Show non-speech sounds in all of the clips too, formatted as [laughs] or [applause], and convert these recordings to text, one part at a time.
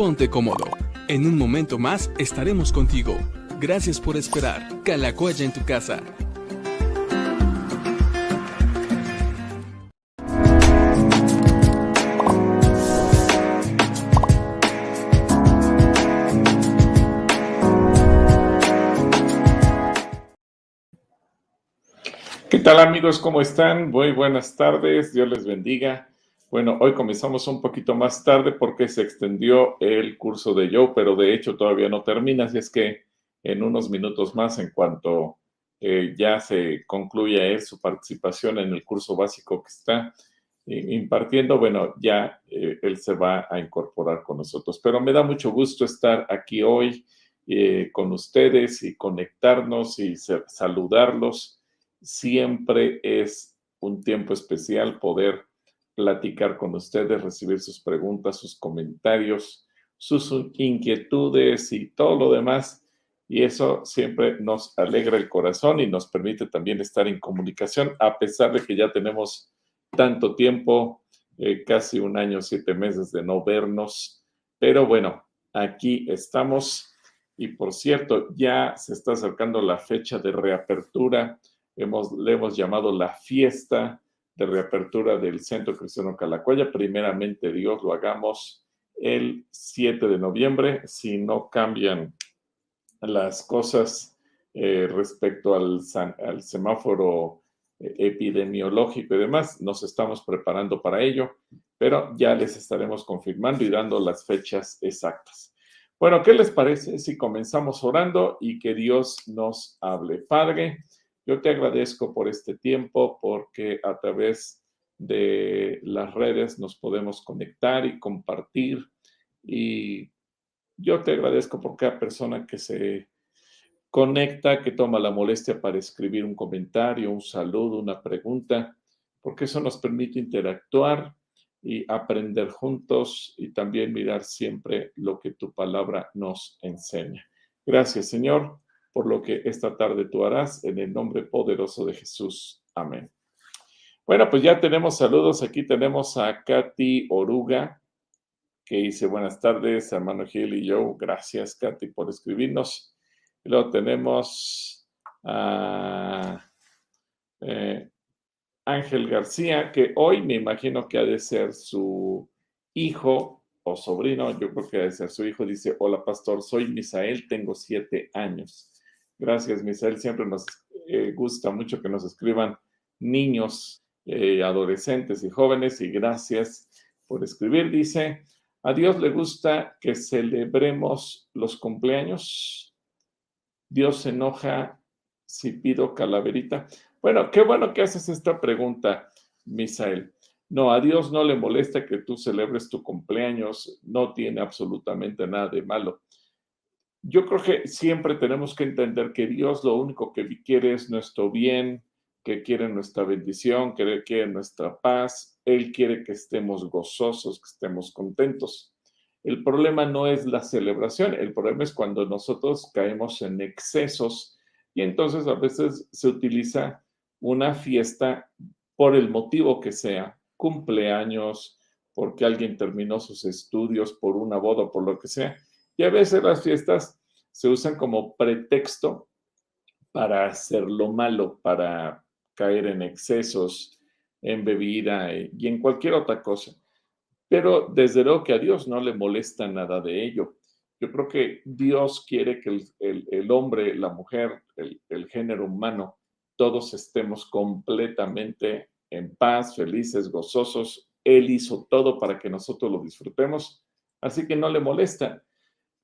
ponte cómodo. En un momento más estaremos contigo. Gracias por esperar. Calacoya en tu casa. ¿Qué tal amigos? ¿Cómo están? Muy buenas tardes. Dios les bendiga. Bueno, hoy comenzamos un poquito más tarde porque se extendió el curso de Joe, pero de hecho todavía no termina, así es que en unos minutos más, en cuanto eh, ya se concluya él su participación en el curso básico que está eh, impartiendo, bueno, ya eh, él se va a incorporar con nosotros. Pero me da mucho gusto estar aquí hoy con ustedes y conectarnos y saludarlos. Siempre es un tiempo especial poder platicar con ustedes, recibir sus preguntas, sus comentarios, sus inquietudes y todo lo demás. Y eso siempre nos alegra el corazón y nos permite también estar en comunicación, a pesar de que ya tenemos tanto tiempo, eh, casi un año, siete meses de no vernos. Pero bueno, aquí estamos. Y por cierto, ya se está acercando la fecha de reapertura. Hemos, le hemos llamado la fiesta de reapertura del Centro Cristiano Calacuaya. Primeramente, Dios, lo hagamos el 7 de noviembre, si no cambian las cosas eh, respecto al, semáforo eh, epidemiológico y demás, nos estamos preparando para ello, pero ya les estaremos confirmando y dando las fechas exactas. Bueno, ¿qué les parece si comenzamos orando y que Dios nos hable? Padre, yo te agradezco por este tiempo, porque a través de las redes nos podemos conectar y compartir. Y yo te agradezco por cada persona que se conecta, que toma la molestia para escribir un comentario, un saludo, una pregunta, porque eso nos permite interactuar y aprender juntos y también mirar siempre lo que tu palabra nos enseña. Gracias, Señor por lo que esta tarde tú harás, en el nombre poderoso de Jesús. Amén. Bueno, pues ya tenemos saludos. Aquí tenemos a Katy Oruga, que dice buenas tardes, hermano Gil y yo. Gracias, Katy, por escribirnos. Y luego tenemos a eh, Ángel García, que hoy me imagino que ha de ser su hijo o sobrino, yo creo que ha de ser su hijo. Dice, hola pastor, soy Misael, tengo siete años. Gracias, Misael. Siempre nos eh, gusta mucho que nos escriban niños, eh, adolescentes y jóvenes. Y gracias por escribir. Dice, a Dios le gusta que celebremos los cumpleaños. Dios se enoja si pido calaverita. Bueno, qué bueno que haces esta pregunta, Misael. No, a Dios no le molesta que tú celebres tu cumpleaños, no tiene absolutamente nada de malo yo creo que siempre tenemos que entender que Dios lo único que quiere es nuestro bien, que quiere nuestra bendición, que quiere nuestra paz. Él quiere que estemos gozosos, que estemos contentos. El problema no es la celebración, el problema es cuando nosotros caemos en excesos y entonces a veces se utiliza una fiesta por el motivo que sea, cumpleaños, porque alguien terminó sus estudios, por una boda, por lo que sea y a veces las fiestas se usan como pretexto para hacer lo malo, para caer en excesos, en bebida y en cualquier otra cosa. Pero desde luego que a Dios no le molesta nada de ello. Yo creo que Dios quiere que el, hombre, la mujer, el, el género humano, todos estemos completamente en paz, felices, gozosos. Él hizo todo para que nosotros lo disfrutemos, así que no le molesta.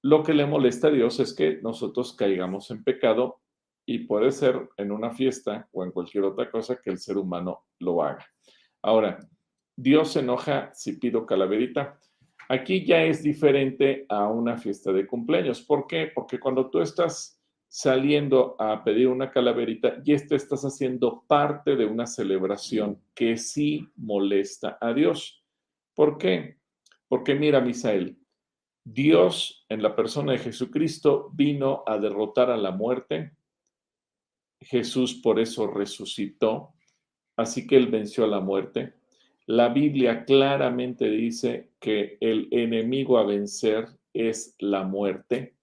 Lo que le molesta a Dios es que nosotros caigamos en pecado y puede ser en una fiesta o en cualquier otra cosa que el ser humano lo haga. Ahora, Dios se enoja si pido calaverita. Aquí ya es diferente a una fiesta de cumpleaños. ¿Por qué? Porque cuando tú estás saliendo a pedir una calaverita, y te estás haciendo parte de una celebración que sí molesta a Dios. ¿Por qué? Porque mira, Misael, Dios en la persona de Jesucristo vino a derrotar a la muerte. Jesús por eso resucitó, así que él venció a la muerte. La Biblia claramente dice que el enemigo a vencer es la muerte.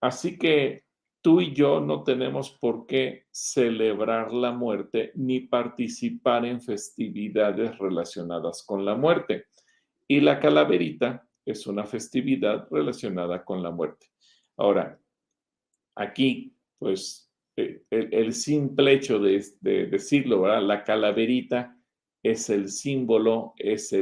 Así que tú y yo no tenemos por qué celebrar la muerte ni participar en festividades relacionadas con la muerte. Y la calaverita es una festividad relacionada con la muerte. Ahora, aquí, pues, eh, el, simple hecho de, decirlo, ¿verdad? La calaverita es el símbolo, es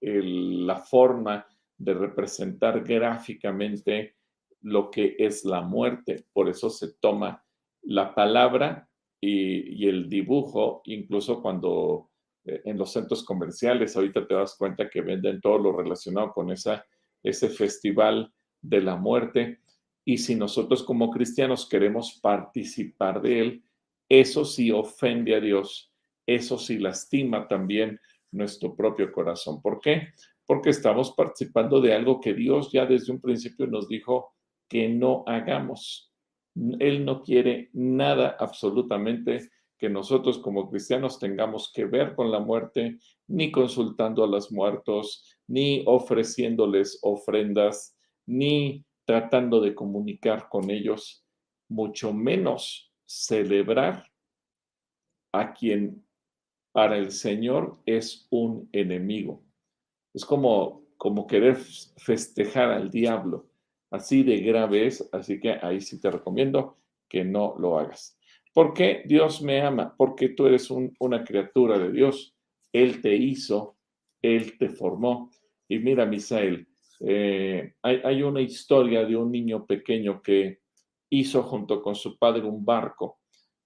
la forma de representar gráficamente lo que es la muerte. Por eso se toma la palabra y, el dibujo, incluso cuando en los centros comerciales, ahorita te das cuenta que venden todo lo relacionado con esa, ese festival de la muerte. Y si nosotros como cristianos queremos participar de él, eso sí ofende a Dios, eso sí lastima también nuestro propio corazón. ¿Por qué? Porque estamos participando de algo que Dios ya desde un principio nos dijo que no hagamos. Él no quiere nada absolutamente que nosotros como cristianos tengamos que ver con la muerte, ni consultando a los muertos, ni ofreciéndoles ofrendas, ni tratando de comunicar con ellos, mucho menos celebrar a quien para el Señor es un enemigo. Es como, como querer festejar al diablo. Así de grave es, así que ahí sí te recomiendo que no lo hagas. ¿Por qué Dios me ama? Porque tú eres una criatura de Dios. Él te hizo, Él te formó. Y mira, Misael, eh, hay, una historia de un niño pequeño que hizo junto con su padre un barco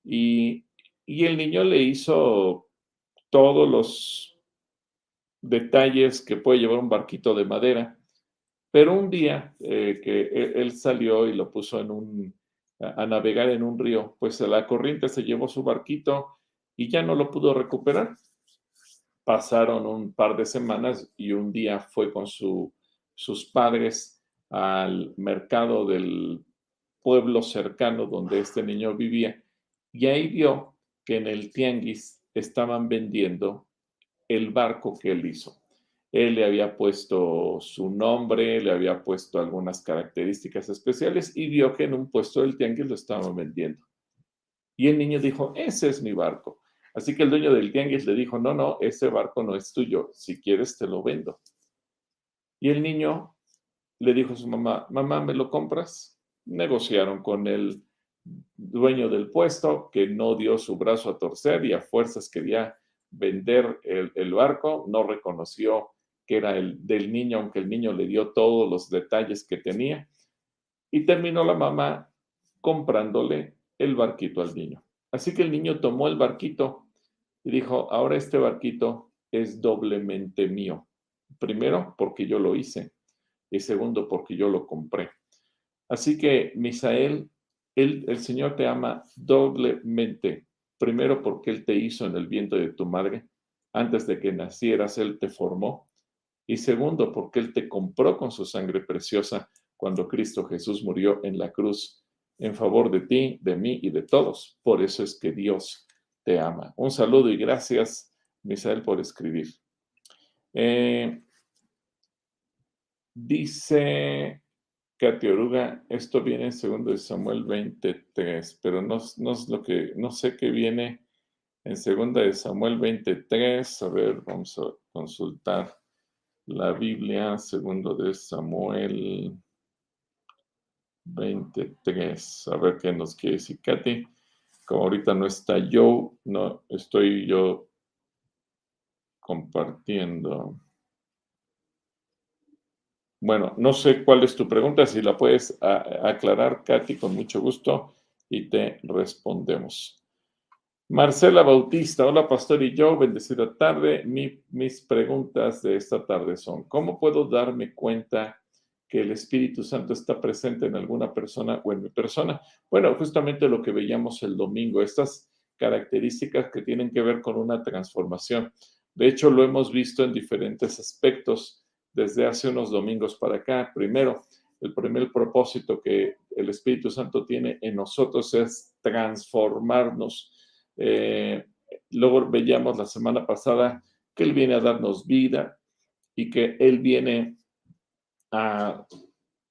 y, el niño le hizo todos los detalles que puede llevar un barquito de madera pero un día eh, que e, él salió y lo puso en un, a navegar en un río, pues la corriente se llevó su barquito y ya no lo pudo recuperar. Pasaron un par de semanas y un día fue con su, sus padres al mercado del pueblo cercano donde este niño vivía y ahí vio que en el tianguis estaban vendiendo el barco que él hizo. Él le había puesto su nombre, le había puesto algunas características especiales y vio que en un puesto del tianguis lo estaban vendiendo. Y el niño dijo, ese es mi barco. Así que el dueño del tianguis le dijo, no, no, ese barco no es tuyo, si quieres te lo vendo. Y el niño le dijo a su mamá, mamá, ¿me lo compras? Negociaron con el dueño del puesto, que no dio su brazo a torcer y a fuerzas quería vender el, el barco, no reconoció que era el del niño, aunque el niño le dio todos los detalles que tenía. Y terminó la mamá comprándole el barquito al niño. Así que el niño tomó el barquito y dijo, ahora este barquito es doblemente mío. Primero, porque yo lo hice. Y segundo, porque yo lo compré. Así que, Misael, el, Señor te ama doblemente. Primero, porque Él te hizo en el vientre de tu madre. Antes de que nacieras, Él te formó. Y segundo, porque Él te compró con su sangre preciosa cuando Cristo Jesús murió en la cruz en favor de ti, de mí y de todos. Por eso es que Dios te ama. Un saludo y gracias, Misael, por escribir. Eh, dice Katy Oruga, esto viene en segundo de Samuel 23, pero no, no, es lo que, no sé qué viene en segunda de Samuel 23. A ver, vamos a consultar la Biblia, segundo de Samuel 23. A ver qué nos quiere decir Katy. Como ahorita no está yo, no estoy yo compartiendo. Bueno, no sé cuál es tu pregunta, si la puedes aclarar, Katy, con mucho gusto y te respondemos. Marcela Bautista, hola Pastor y yo, bendecida tarde. mis preguntas de esta tarde son, ¿cómo puedo darme cuenta que el Espíritu Santo está presente en alguna persona o en mi persona? Bueno, justamente lo que veíamos el domingo, estas características que tienen que ver con una transformación. De hecho, lo hemos visto en diferentes aspectos desde hace unos domingos para acá. Primero, el primer propósito que el Espíritu Santo tiene en nosotros es transformarnos eh, luego veíamos la semana pasada que Él viene a darnos vida y que Él viene a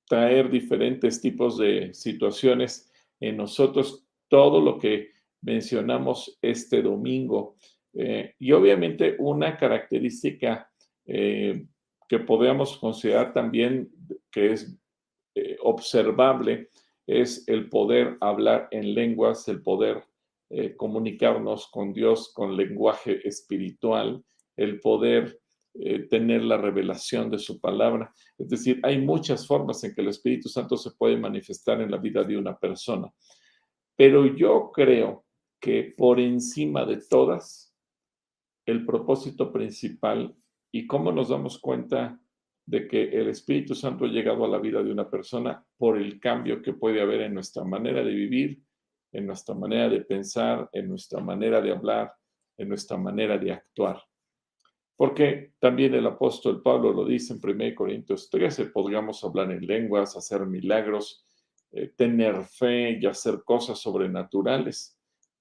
traer diferentes tipos de situaciones en nosotros, todo lo que mencionamos este domingo. Eh, y obviamente una característica eh, que podemos considerar también que es observable es el poder hablar en lenguas, el poder comunicarnos con Dios con lenguaje espiritual, el poder tener la revelación de su palabra. Es decir, hay muchas formas en que el Espíritu Santo se puede manifestar en la vida de una persona. Pero yo creo que por encima de todas, el propósito principal y cómo nos damos cuenta de que el Espíritu Santo ha llegado a la vida de una persona por el cambio que puede haber en nuestra manera de vivir, en nuestra manera de pensar, en nuestra manera de hablar, en nuestra manera de actuar. Porque también el apóstol Pablo lo dice en 1 Corintios 13, podríamos hablar en lenguas, hacer milagros, eh, tener fe y hacer cosas sobrenaturales,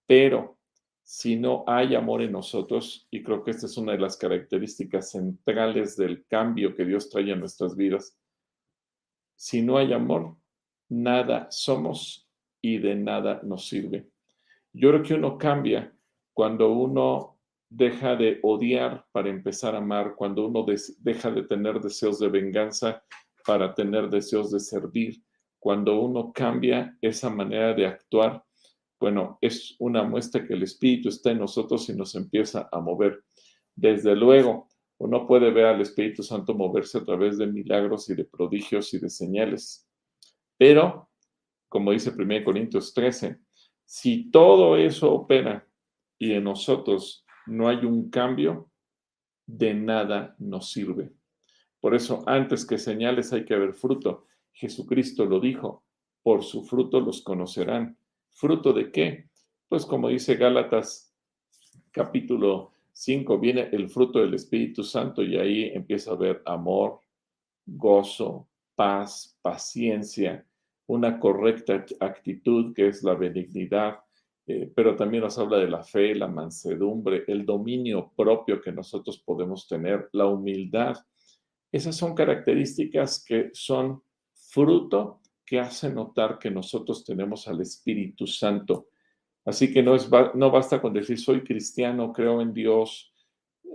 pero si no hay amor en nosotros, y creo que esta es una de las características centrales del cambio que Dios trae a nuestras vidas, si no hay amor, nada somos y de nada nos sirve. Yo creo que uno cambia cuando uno deja de odiar para empezar a amar, cuando uno deja de tener deseos de venganza para tener deseos de servir, cuando uno cambia esa manera de actuar bueno, es una muestra que el Espíritu está en nosotros y nos empieza a mover. Desde luego, uno puede ver al Espíritu Santo moverse a través de milagros y de prodigios y de señales. Pero, como dice 1 Corintios 13, si todo eso opera y en nosotros no hay un cambio, de nada nos sirve. Por eso, antes que señales hay que haber fruto. Jesucristo lo dijo, por su fruto los conocerán. ¿Fruto de qué? Pues como dice Gálatas capítulo 5, viene el fruto del Espíritu Santo y ahí empieza a haber amor, gozo, paz, paciencia, una correcta actitud que es la benignidad, eh, pero también nos habla de la fe, la mansedumbre, el dominio propio que nosotros podemos tener, la humildad. Esas son características que son fruto que hace notar que nosotros tenemos al Espíritu Santo. Así que no, es, no basta con decir soy cristiano, creo en Dios,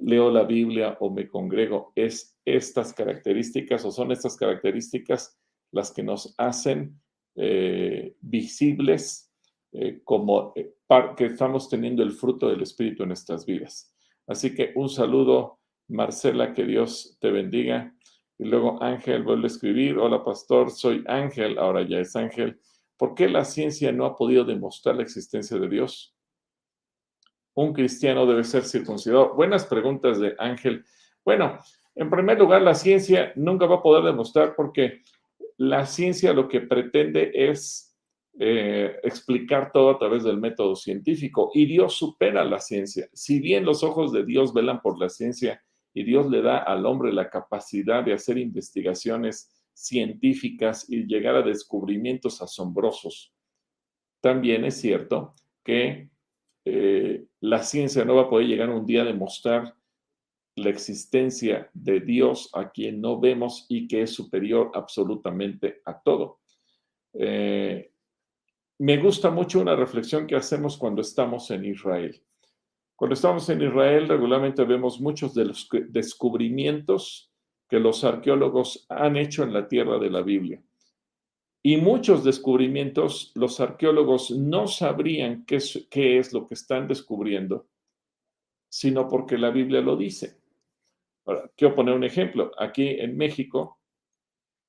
leo la Biblia o me congrego. Es estas características o son estas características las que nos hacen eh, visibles eh, como eh, que estamos teniendo el fruto del Espíritu en nuestras vidas. Así que un saludo, Marcela, que Dios te bendiga. Y luego Ángel vuelve a escribir, hola pastor, soy Ángel, ahora ya es Ángel. ¿Por qué la ciencia no ha podido demostrar la existencia de Dios? Un cristiano debe ser circuncidado. Buenas preguntas de Ángel. Bueno, en primer lugar, la ciencia nunca va a poder demostrar porque la ciencia lo que pretende es eh, explicar todo a través del método científico y Dios supera la ciencia. Si bien los ojos de Dios velan por la ciencia, y Dios le da al hombre la capacidad de hacer investigaciones científicas y llegar a descubrimientos asombrosos. También es cierto que eh, la ciencia no va a poder llegar un día a demostrar la existencia de Dios a quien no vemos y que es superior absolutamente a todo. Eh, me gusta mucho una reflexión que hacemos cuando estamos en Israel. Cuando estamos en Israel, regularmente vemos muchos de los descubrimientos que los arqueólogos han hecho en la tierra de la Biblia. Y muchos descubrimientos los arqueólogos no sabrían qué es, qué es lo que están descubriendo, sino porque la Biblia lo dice. Ahora, quiero poner un ejemplo. Aquí en México,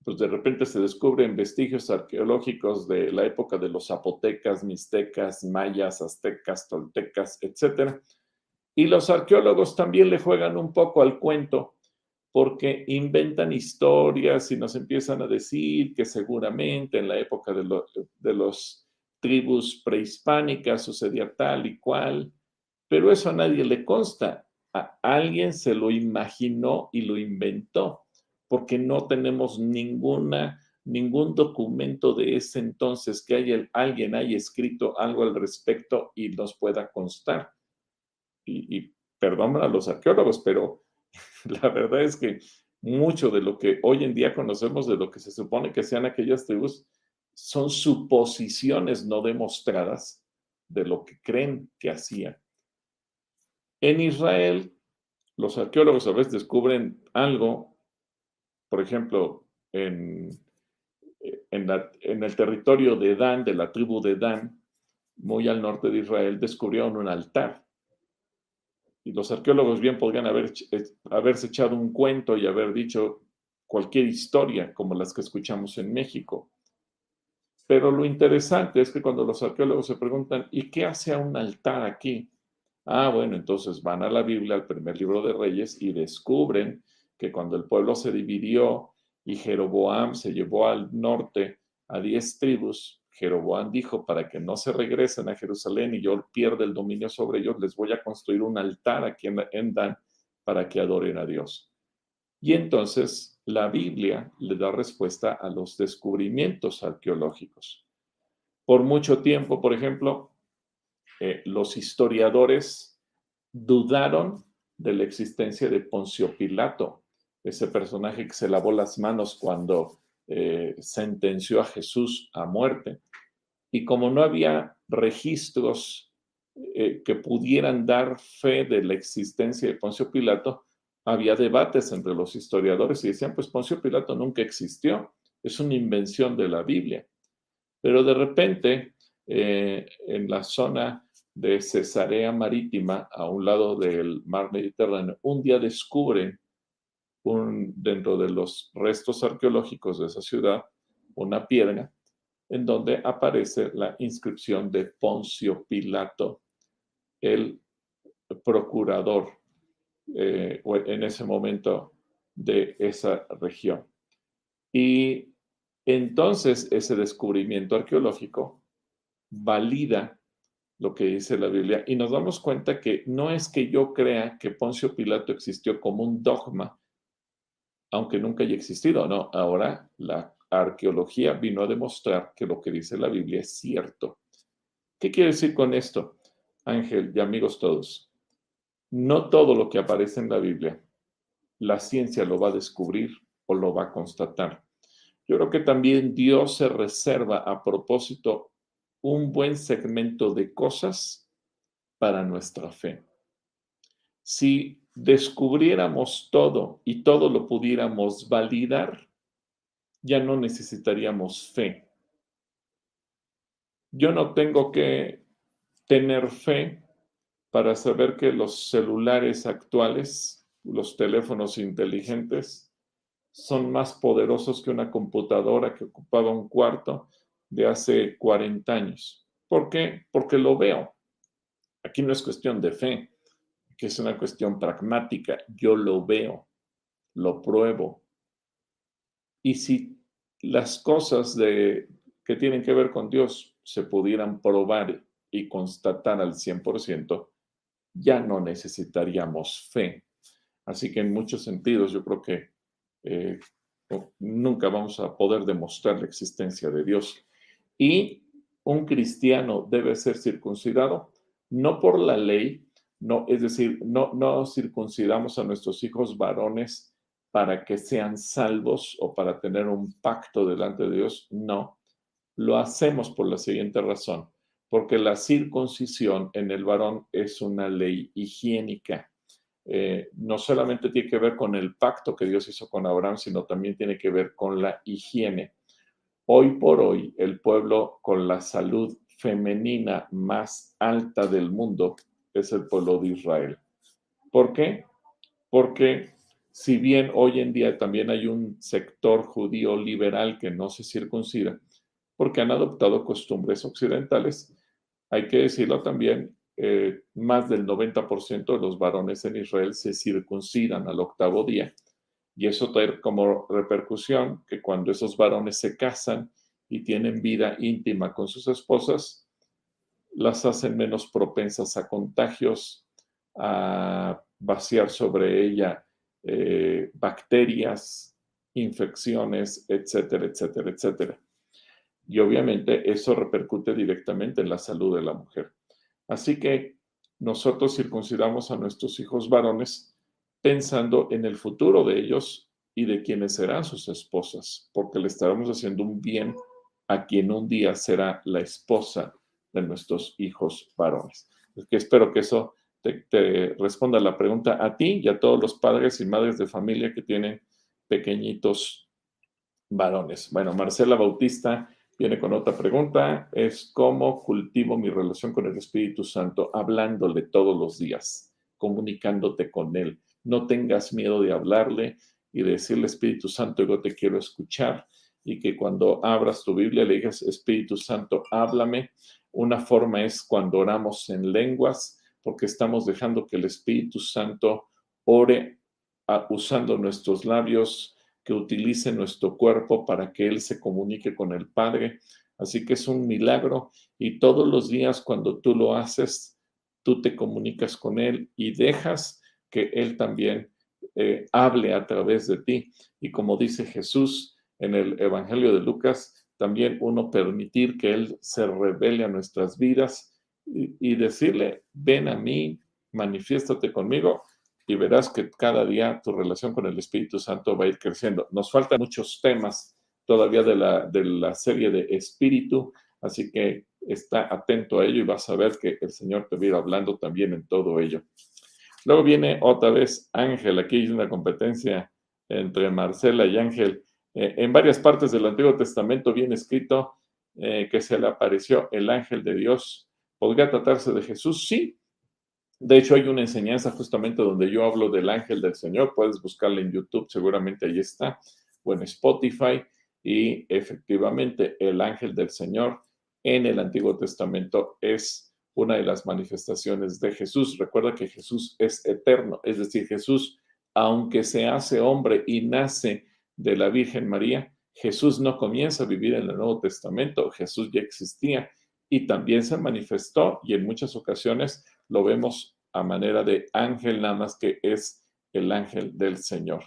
pues de repente se descubren vestigios arqueológicos de la época de los zapotecas, mixtecas, mayas, aztecas, toltecas, etcétera y los arqueólogos también le juegan un poco al cuento porque inventan historias y nos empiezan a decir que seguramente en la época de, de los tribus prehispánicas sucedía tal y cual, pero eso a nadie le consta. Alguien se lo imaginó y lo inventó, porque no tenemos ninguna, ningún documento de ese entonces que haya, alguien haya escrito algo al respecto y nos pueda constar y, perdón a los arqueólogos, pero [laughs] la verdad es que mucho de lo que hoy en día conocemos de lo que se supone que sean aquellas tribus son suposiciones no demostradas de lo que creen que hacían. En Israel, los arqueólogos a veces descubren algo, por ejemplo, en, el territorio de Dan, de la tribu de Dan, muy al norte de Israel, descubrieron un altar. Y los arqueólogos bien podrían haber, eh, haberse echado un cuento y haber dicho cualquier historia como las que escuchamos en México. Pero lo interesante es que cuando los arqueólogos se preguntan, ¿y qué hace un altar aquí? Ah, bueno, entonces van a la Biblia, al primer libro de Reyes, y descubren que cuando el pueblo se dividió y Jeroboam se llevó al norte a diez tribus, Jeroboam dijo, para que no se regresen a Jerusalén y yo pierda el dominio sobre ellos, les voy a construir un altar aquí en Dan para que adoren a Dios. Y entonces la Biblia le da respuesta a los descubrimientos arqueológicos. Por mucho tiempo, por ejemplo, eh, los historiadores dudaron de la existencia de Poncio Pilato, ese personaje que se lavó las manos cuando eh, sentenció a Jesús a muerte. Y como no había registros eh, que pudieran dar fe de la existencia de Poncio Pilato, había debates entre los historiadores y decían, pues Poncio Pilato nunca existió, es una invención de la Biblia. Pero de repente, en la zona de Cesarea Marítima, a un lado del mar Mediterráneo, un día descubren un, dentro de los restos arqueológicos de esa ciudad una piedra en donde aparece la inscripción de Poncio Pilato, el procurador eh, en ese momento de esa región. Y entonces ese descubrimiento arqueológico valida lo que dice la Biblia y nos damos cuenta que no es que yo crea que Poncio Pilato existió como un dogma, aunque nunca haya existido, no, ahora la arqueología vino a demostrar que lo que dice la Biblia es cierto. ¿Qué quiere decir con esto, Ángel y amigos todos? No todo lo que aparece en la Biblia, la ciencia lo va a descubrir o lo va a constatar. Yo creo que también Dios se reserva a propósito un buen segmento de cosas para nuestra fe. Si descubriéramos todo y todo lo pudiéramos validar, ya no necesitaríamos fe. Yo no tengo que tener fe para saber que los celulares actuales, los teléfonos inteligentes, son más poderosos que una computadora que ocupaba un cuarto de hace 40 años. ¿Por qué? Porque lo veo. Aquí no es cuestión de fe, que es una cuestión pragmática. Yo lo veo, lo pruebo. Y si las cosas de, que tienen que ver con Dios se pudieran probar y constatar al 100%, ya no necesitaríamos fe. Así que en muchos sentidos yo creo que eh, nunca vamos a poder demostrar la existencia de Dios. Y un cristiano debe ser circuncidado, no por la ley, no, es decir, no, no circuncidamos a nuestros hijos varones para que sean salvos o para tener un pacto delante de Dios, no. Lo hacemos por la siguiente razón, porque la circuncisión en el varón es una ley higiénica. Eh, no solamente tiene que ver con el pacto que Dios hizo con Abraham, sino también tiene que ver con la higiene. Hoy por hoy, el pueblo con la salud femenina más alta del mundo es el pueblo de Israel. ¿Por qué? Porque si bien hoy en día también hay un sector judío liberal que no se circuncida, porque han adoptado costumbres occidentales, hay que decirlo también, eh, más del 90% de los varones en Israel se circuncidan al octavo día. Y eso trae como repercusión que cuando esos varones se casan y tienen vida íntima con sus esposas, las hacen menos propensas a contagios, a vaciar sobre ella eh, bacterias, infecciones, etcétera, etcétera, etcétera. Y obviamente eso repercute directamente en la salud de la mujer. Así que nosotros circuncidamos a nuestros hijos varones pensando en el futuro de ellos y de quienes serán sus esposas, porque le estaremos haciendo un bien a quien un día será la esposa de nuestros hijos varones. Es que espero que eso te, te, responda la pregunta a ti y a todos los padres y madres de familia que tienen pequeñitos varones. Bueno, Marcela Bautista viene con otra pregunta, es cómo cultivo mi relación con el Espíritu Santo, hablándole todos los días, comunicándote con Él. No tengas miedo de hablarle y decirle, Espíritu Santo, yo te quiero escuchar. Y que cuando abras tu Biblia le digas, Espíritu Santo, háblame. Una forma es cuando oramos en lenguas, porque estamos dejando que el Espíritu Santo ore usando nuestros labios, que utilice nuestro cuerpo para que Él se comunique con el Padre. Así que es un milagro y todos los días cuando tú lo haces, tú te comunicas con Él y dejas que Él también eh, hable a través de ti. Y como dice Jesús en el Evangelio de Lucas, también uno permitir que Él se revele a nuestras vidas y, decirle, ven a mí, manifiéstate conmigo y verás que cada día tu relación con el Espíritu Santo va a ir creciendo. Nos faltan muchos temas todavía de la, de la serie de Espíritu, así que está atento a ello y vas a ver que el Señor te va a ir hablando también en todo ello. Luego viene otra vez Ángel, aquí hay una competencia entre Marcela y Ángel. Eh, en varias partes del Antiguo Testamento viene escrito eh, que se le apareció el ángel de Dios. ¿Podría tratarse de Jesús? Sí, de hecho, hay una enseñanza justamente donde yo hablo del ángel del Señor. Puedes buscarla en YouTube, seguramente ahí está, o en Spotify. Y efectivamente, el ángel del Señor en el Antiguo Testamento es una de las manifestaciones de Jesús. Recuerda que Jesús es eterno, es decir, Jesús, aunque se hace hombre y nace de la Virgen María, Jesús no comienza a vivir en el Nuevo Testamento, Jesús ya existía y también se manifestó y en muchas ocasiones lo vemos a manera de ángel, nada más que es el ángel del Señor.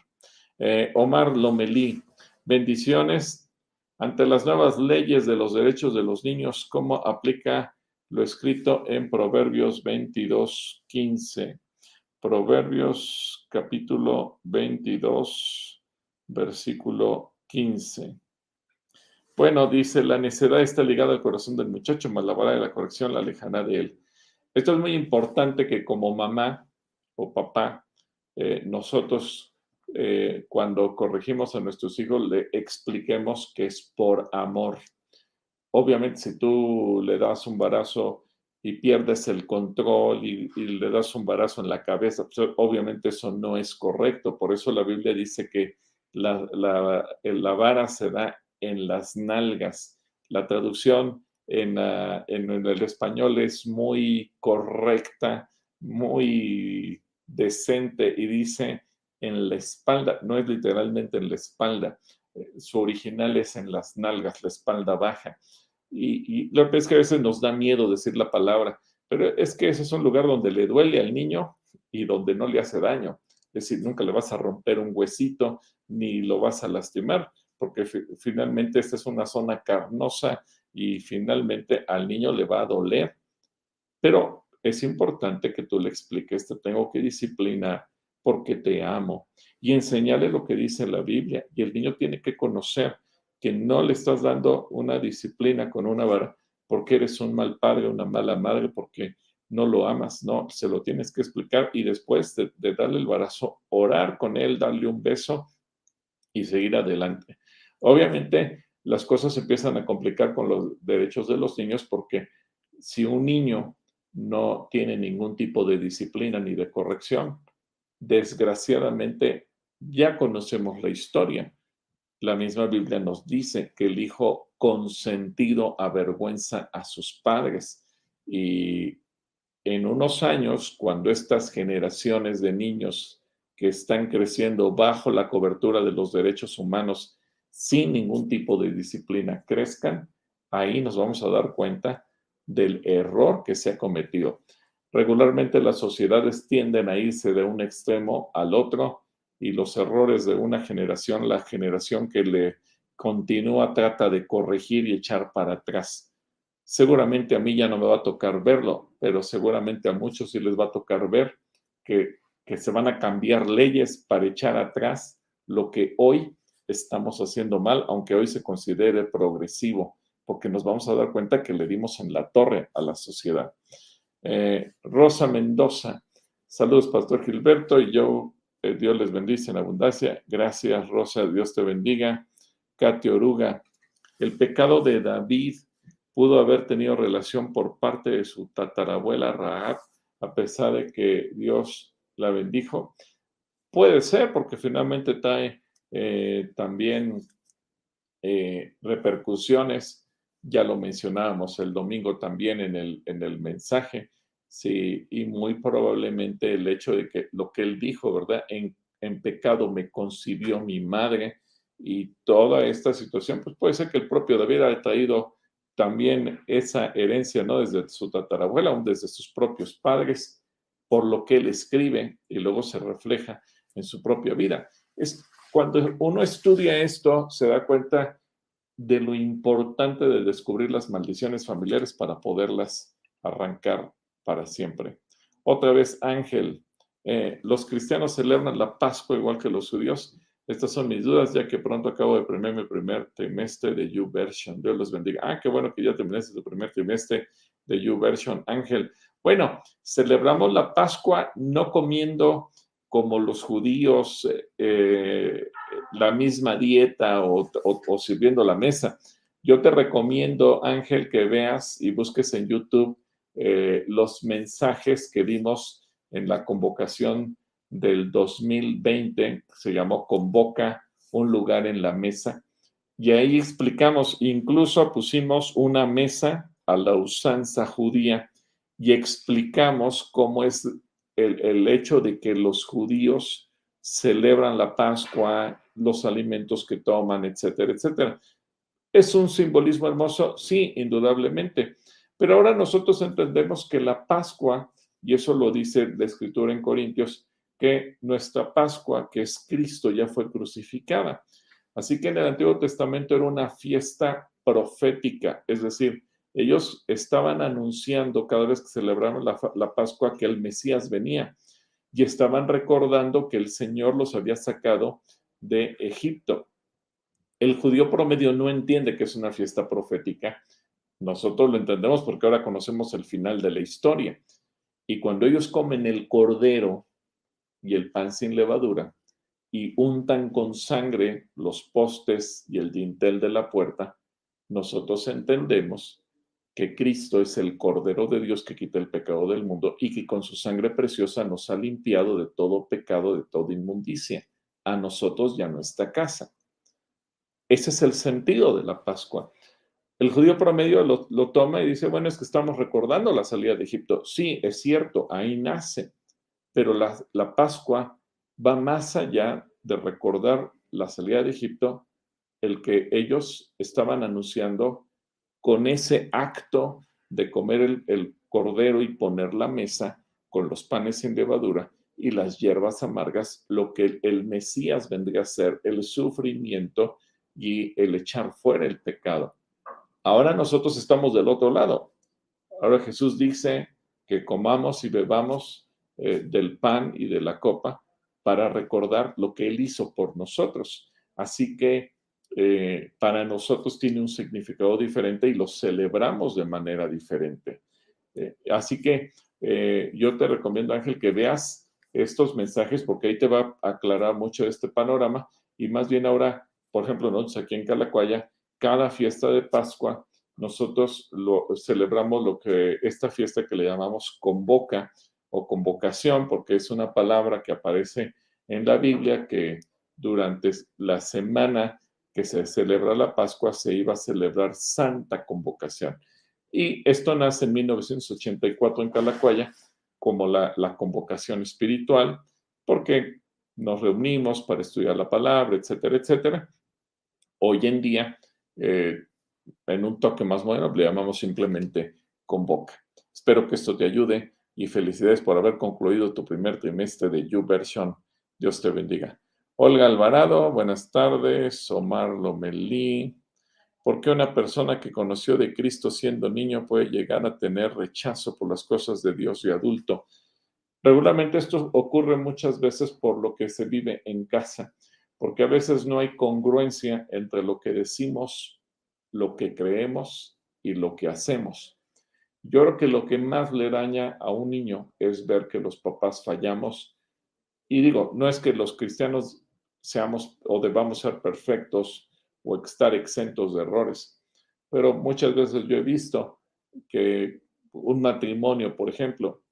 Eh, Omar Lomelí, bendiciones ante las nuevas leyes de los derechos de los niños, ¿cómo aplica lo escrito en Proverbios 22, 15? Proverbios capítulo 22, versículo 15. Bueno, dice, la necedad está ligada al corazón del muchacho, mas la vara de la corrección la alejará de él. Esto es muy importante que como mamá o papá, eh, nosotros eh, cuando corregimos a nuestros hijos le expliquemos que es por amor. Obviamente si tú le das un barazo y pierdes el control y, le das un barazo en la cabeza, pues, obviamente eso no es correcto. Por eso la Biblia dice que la, la, la vara se da en las nalgas. La traducción en, el español es muy correcta, muy decente y dice en la espalda, no es literalmente en la espalda, su original es en las nalgas, la espalda baja. Y, lo que es que a veces nos da miedo decir la palabra, pero es que ese es un lugar donde le duele al niño y donde no le hace daño. Es decir, nunca le vas a romper un huesito ni lo vas a lastimar, porque finalmente esta es una zona carnosa y finalmente al niño le va a doler. Pero es importante que tú le expliques, te tengo que disciplinar porque te amo y enseñarle lo que dice la Biblia. Y el niño tiene que conocer que no le estás dando una disciplina con una vara porque eres un mal padre, una mala madre, porque no lo amas, no, se lo tienes que explicar y después de, darle el barazo, orar con él, darle un beso y seguir adelante. Obviamente, las cosas empiezan a complicar con los derechos de los niños porque si un niño no tiene ningún tipo de disciplina ni de corrección, desgraciadamente ya conocemos la historia. La misma Biblia nos dice que el hijo consentido avergüenza a sus padres y en unos años, cuando estas generaciones de niños que están creciendo bajo la cobertura de los derechos humanos sin ningún tipo de disciplina crezcan, ahí nos vamos a dar cuenta del error que se ha cometido. Regularmente las sociedades tienden a irse de un extremo al otro y los errores de una generación, la generación que le continúa trata de corregir y echar para atrás. Seguramente a mí ya no me va a tocar verlo, pero seguramente a muchos sí les va a tocar ver que, que se van a cambiar leyes para echar atrás lo que hoy estamos haciendo mal, aunque hoy se considere progresivo, porque nos vamos a dar cuenta que le dimos en la torre a la sociedad. Eh, Rosa Mendoza, saludos, Pastor Gilberto, y yo, eh, Dios les bendice en abundancia. Gracias, Rosa, Dios te bendiga. Katy Oruga, el pecado de David pudo haber tenido relación por parte de su tatarabuela Raab, a pesar de que Dios la bendijo. Puede ser, porque finalmente trae eh, también repercusiones, ya lo mencionábamos el domingo también en el, en el mensaje, sí, y muy probablemente el hecho de que lo que él dijo, ¿verdad? En, en pecado me concibió mi madre y toda esta situación, pues puede ser que el propio David haya traído también esa herencia, ¿no? Desde su tatarabuela, aún desde sus propios padres, por lo que él escribe y luego se refleja en su propia vida. Es cuando uno estudia esto, se da cuenta de lo importante de descubrir las maldiciones familiares para poderlas arrancar para siempre. Otra vez, Ángel, eh, los cristianos celebran la Pascua igual que los judíos. Estas son mis dudas, ya que pronto acabo de premiar mi primer trimestre de YouVersion. Dios los bendiga. Ah, qué bueno que ya terminaste tu primer trimestre de YouVersion, Ángel. Bueno, celebramos la Pascua no comiendo como los judíos eh, eh, la misma dieta o, sirviendo la mesa. Yo te recomiendo, Ángel, que veas y busques en YouTube eh, los mensajes que dimos en la convocación del 2020, se llamó Convoca un lugar en la mesa. Y ahí explicamos, incluso pusimos una mesa a la usanza judía y explicamos cómo es el, hecho de que los judíos celebran la Pascua, los alimentos que toman, etcétera, etcétera. ¿Es un simbolismo hermoso? Sí, indudablemente. Pero ahora nosotros entendemos que la Pascua, y eso lo dice la escritura en Corintios, que nuestra Pascua, que es Cristo, ya fue crucificada. Así que en el Antiguo Testamento era una fiesta profética, es decir, ellos estaban anunciando cada vez que celebraban la, Pascua que el Mesías venía y estaban recordando que el Señor los había sacado de Egipto. El judío promedio no entiende que es una fiesta profética. Nosotros lo entendemos porque ahora conocemos el final de la historia. Y cuando ellos comen el cordero y el pan sin levadura y untan con sangre los postes y el dintel de la puerta, nosotros entendemos que Cristo es el Cordero de Dios que quita el pecado del mundo y que con su sangre preciosa nos ha limpiado de todo pecado, de toda inmundicia, a nosotros y a nuestra casa. Ese es el sentido de la Pascua. El judío promedio lo, lo, toma y dice, bueno, es que estamos recordando la salida de Egipto. Sí, es cierto, ahí nace, pero la, la Pascua va más allá de recordar la salida de Egipto, el que ellos estaban anunciando con ese acto de comer el, cordero y poner la mesa con los panes sin levadura y las hierbas amargas, lo que el Mesías vendría a ser el sufrimiento y el echar fuera el pecado. Ahora nosotros estamos del otro lado. Ahora Jesús dice que comamos y bebamos eh, del pan y de la copa para recordar lo que Él hizo por nosotros. Así que eh, para nosotros tiene un significado diferente y lo celebramos de manera diferente. Eh, así que eh, yo te recomiendo, Ángel, que veas estos mensajes porque ahí te va a aclarar mucho este panorama y más bien ahora, por ejemplo, nosotros aquí en Calacuaya, cada fiesta de Pascua, nosotros lo celebramos lo que esta fiesta que le llamamos convoca o convocación, porque es una palabra que aparece en la Biblia que durante la semana que se celebra la Pascua, se iba a celebrar Santa Convocación. Y esto nace en 1984 en Calacuaya como la, convocación espiritual, porque nos reunimos para estudiar la palabra, etcétera, etcétera. Hoy en día, eh, en un toque más moderno, le llamamos simplemente convoca. Espero que esto te ayude y felicidades por haber concluido tu primer trimestre de YouVersion. Dios te bendiga. Olga Alvarado, buenas tardes. Omar Lomelí. ¿Por qué una persona que conoció de Cristo siendo niño puede llegar a tener rechazo por las cosas de Dios y adulto? Regularmente esto ocurre muchas veces por lo que se vive en casa, porque a veces no hay congruencia entre lo que decimos, lo que creemos y lo que hacemos. Yo creo que lo que más le daña a un niño es ver que los papás fallamos. Y digo, no es que los cristianos seamos o debamos ser perfectos o estar exentos de errores, pero muchas veces yo he visto que un matrimonio, por ejemplo,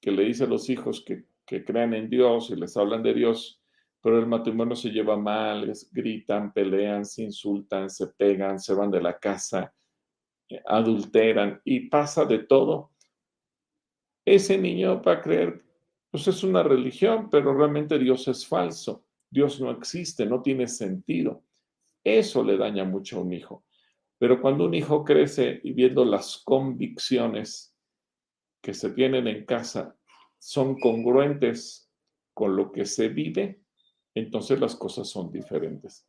que le dice a los hijos que, que crean en Dios y les hablan de Dios, pero el matrimonio se lleva mal, gritan, pelean, se insultan, se pegan, se van de la casa, adulteran y pasa de todo. Ese niño va a creer, pues es una religión, pero realmente Dios es falso. Dios no existe, no tiene sentido. Eso le daña mucho a un hijo. Pero cuando un hijo crece y viendo las convicciones que se tienen en casa son congruentes con lo que se vive, entonces las cosas son diferentes.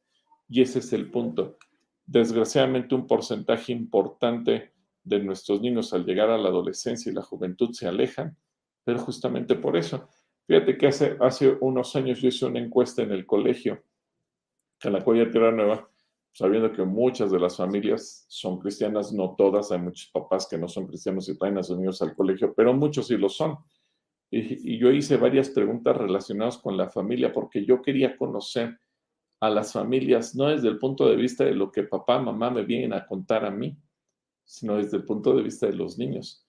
Y ese es el punto. Desgraciadamente un porcentaje importante de nuestros niños al llegar a la adolescencia y la juventud se alejan, pero justamente por eso. Fíjate que hace, hace unos años yo hice una encuesta en el colegio, en la cual Tierra Nueva, sabiendo que muchas de las familias son cristianas, no todas, hay muchos papás que no son cristianos y traen a sus niños al colegio, pero muchos sí lo son. Y, yo hice varias preguntas relacionadas con la familia porque yo quería conocer a las familias, no desde el punto de vista de lo que papá, mamá me vienen a contar a mí, sino desde el punto de vista de los niños.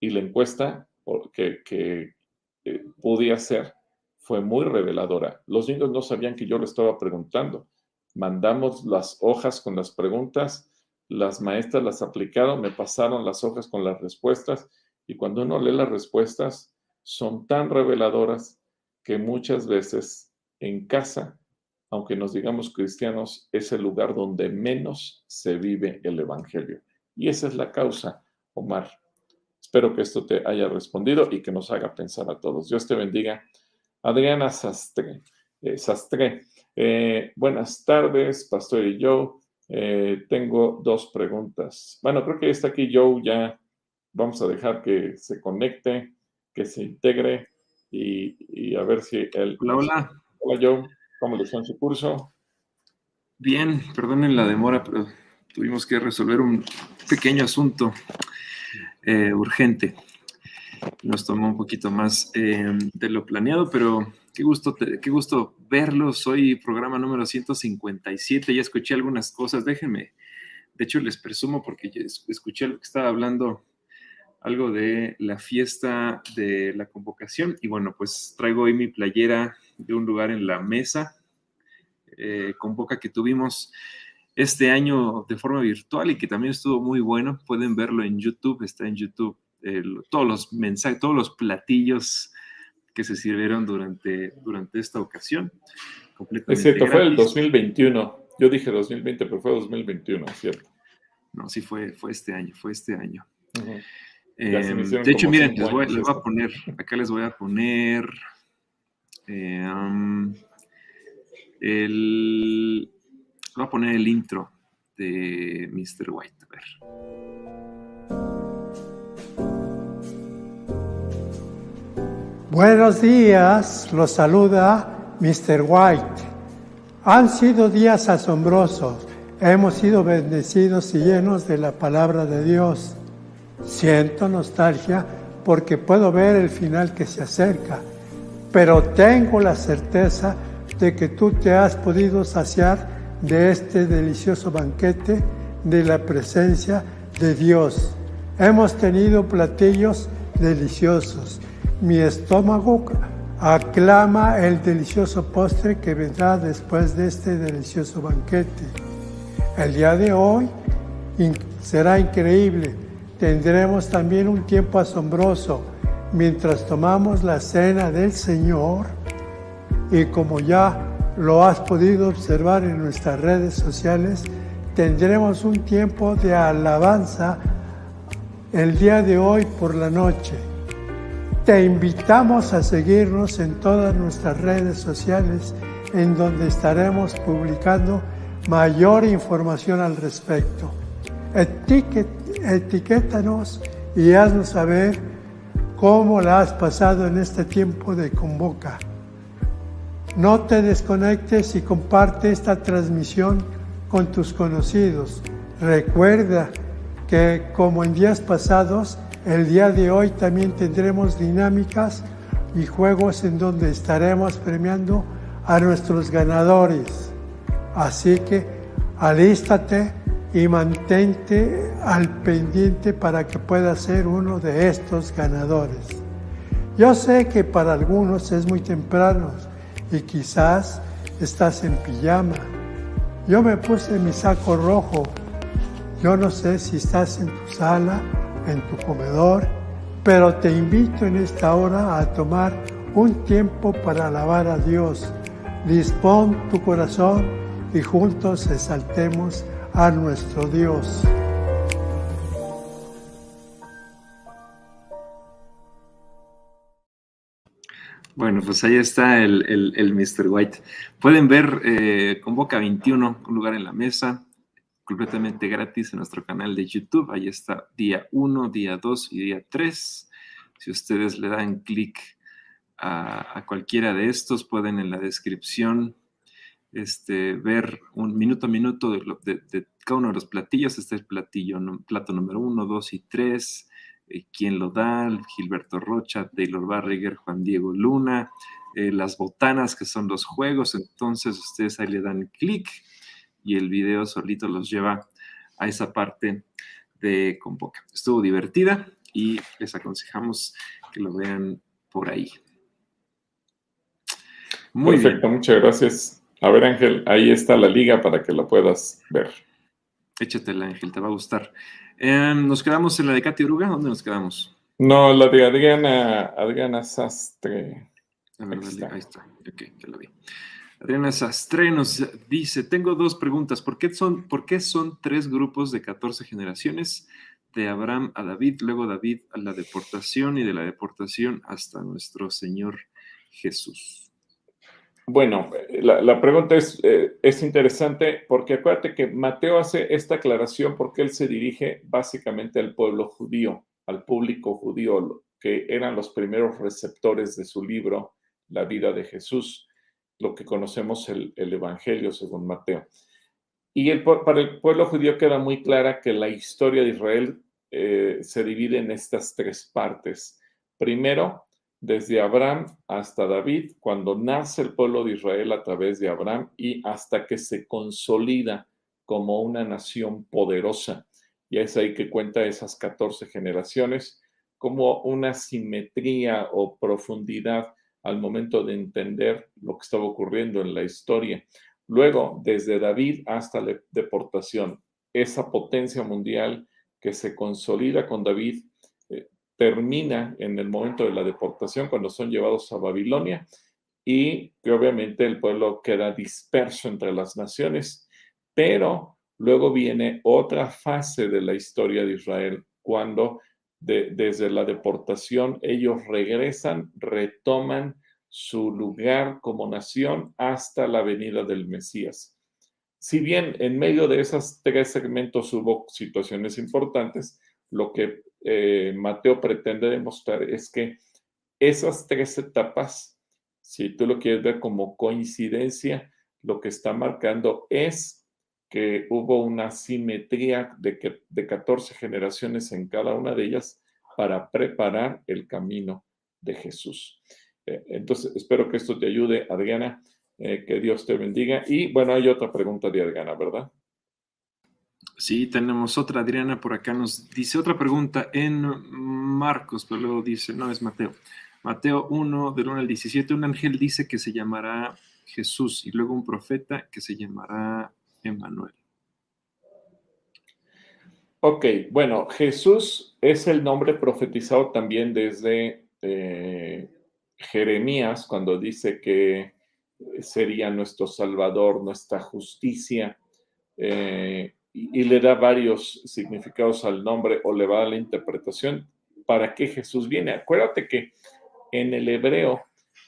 Y la encuesta que, que eh, pude hacer fue muy reveladora. Los niños no sabían que yo le estaba preguntando mandamos las hojas con las preguntas, las maestras las aplicaron, me pasaron las hojas con las respuestas y cuando uno lee las respuestas son tan reveladoras que muchas veces en casa, aunque nos digamos cristianos, es el lugar donde menos se vive el Evangelio. Y esa es la causa, Omar. Espero que esto te haya respondido y que nos haga pensar a todos. Dios te bendiga. Adriana Sastre. Eh, Sastre. Eh, buenas tardes, Pastor y Joe. Eh, tengo dos preguntas. Bueno, creo que está aquí Joe, ya vamos a dejar que se conecte, que se integre y, a ver si él... Hola, hola. Hola Joe, ¿cómo le fue en su curso? Bien, perdonen la demora, pero tuvimos que resolver un pequeño asunto eh, urgente. Nos tomó un poquito más de lo planeado, pero Qué gusto, qué gusto verlos. Hoy programa número 157. Ya escuché algunas cosas. Déjenme, de hecho les presumo porque escuché lo que estaba hablando, algo de la fiesta de la convocación. Y bueno, pues traigo hoy mi playera de un lugar en la mesa. Eh, convoca que tuvimos este año de forma virtual y que también estuvo muy bueno. Pueden verlo en YouTube, está en YouTube. todos los mensajes, todos los platillos que se sirvieron durante, durante esta ocasión. Es cierto, fue el 2021. Yo dije 2020, pero fue 2021, ¿cierto? No, sí, fue, fue este año, fue este año. Em, de hecho, miren, les voy, a poner, acá les voy a poner em, el, voy a poner el intro de Mr. White. Buenos días, los saluda Mr. White. Han sido días asombrosos. Hemos sido bendecidos y llenos de la palabra de Dios. Siento nostalgia porque puedo ver el final que se acerca, pero tengo la certeza de que tú te has podido saciar de este delicioso banquete de la presencia de Dios. Hemos tenido platillos deliciosos mi estómago aclama el delicioso postre que vendrá después de este delicioso banquete. El día de hoy será increíble. Tendremos también un tiempo asombroso mientras tomamos la cena del Señor y como ya lo has podido observar en nuestras redes sociales, tendremos un tiempo de alabanza el día de hoy por la noche. Te invitamos a seguirnos en todas nuestras redes sociales en donde estaremos publicando mayor información al respecto. etiquétanos y haznos saber cómo la has pasado en este tiempo de convoca. No te desconectes y comparte esta transmisión con tus conocidos. Recuerda que como en días pasados, el día de hoy también tendremos dinámicas y juegos en donde estaremos premiando a nuestros ganadores. Así que alístate y mantente al pendiente para que puedas ser uno de estos ganadores. Yo sé que para algunos es muy temprano y quizás estás en pijama. Yo me puse mi saco rojo. Yo no sé si estás en tu sala, en tu comedor, pero te invito en esta hora a tomar un tiempo para alabar a Dios. Dispón tu corazón y juntos exaltemos a nuestro Dios. Bueno, pues ahí está el, el, Mr. White. Pueden ver eh, Convoca 21, un lugar en la mesa, completamente gratis en nuestro canal de YouTube. Ahí está día 1, día 2 y día 3. Si ustedes le dan clic a, cualquiera de estos, pueden en la descripción este, ver un minuto a minuto de, cada uno de los platillos. Este es el platillo, plato número 1, 2 y 3 eh, quién lo da, Gilberto Rocha, Taylor Barriger, Juan Diego Luna, eh, las botanas que son los juegos, entonces ustedes ahí le dan clic y el video solito los lleva a esa parte de Convoca. Estuvo divertida y les aconsejamos que lo vean por ahí. Muy Perfecto, muchas gracias. A ver, Ángel, ahí está la liga para que lo puedas ver. Échatela, Ángel, te va a gustar. Em, ¿Nos quedamos en la de Katy Oruga? ¿Dónde nos quedamos? No, la de Adriana, Adriana Sastre. ahí está, ok, ya lo vi. Adriana Sastre nos dice, tengo dos preguntas. ¿Por qué, son, ¿Por qué son tres grupos de 14 generaciones? De Abraham a David, luego David a la deportación y de la deportación hasta nuestro Señor Jesús. Bueno, la, pregunta es, eh, es interesante porque acuérdate que Mateo hace esta aclaración porque él se dirige básicamente al pueblo judío, al público judío, que eran los primeros receptores de su libro, La vida de Jesús, lo que conocemos el, el Evangelio según Mateo. Y para el pueblo judío queda muy clara que la historia de Israel eh, se divide en estas tres partes. Primero, desde Abraham hasta David, cuando nace el pueblo de Israel a través de Abraham y hasta que se consolida como una nación poderosa. Y es ahí que cuenta esas 14 generaciones como una simetría o profundidad al momento de entender lo que estaba ocurriendo en la historia. Luego, desde David hasta la deportación, esa potencia mundial que se consolida con David termina en el momento de la deportación, cuando son llevados a Babilonia, y que obviamente el pueblo queda disperso entre las naciones, pero luego viene otra fase de la historia de Israel, cuando desde la deportación ellos regresan, retoman su lugar como nación hasta la venida del Mesías. Si bien en medio de esos tres segmentos hubo situaciones importantes, lo que eh, Mateo pretende demostrar es que esas tres etapas, si tú lo quieres ver como coincidencia, lo que está marcando es que hubo una simetría de, que, de 14 generaciones en cada una de ellas para preparar el camino de Jesús. Eh, entonces, espero que esto te ayude, Adriana, eh, que Dios te bendiga. Y bueno, hay otra pregunta de Adriana, ¿verdad? Sí, tenemos otra. Adriana por acá nos dice otra pregunta en Marcos, pero luego dice, no, es Mateo. Mateo 1, del 1 al 17, un ángel dice que se llamará Jesús y luego un profeta que se llamará Emmanuel. Ok, bueno, Jesús es el nombre profetizado también desde eh, Jeremías, cuando dice que sería nuestro Salvador, nuestra justicia. Eh, y, le da varios significados al nombre o le va a la interpretación para qué Jesús viene. Acuérdate que en el hebreo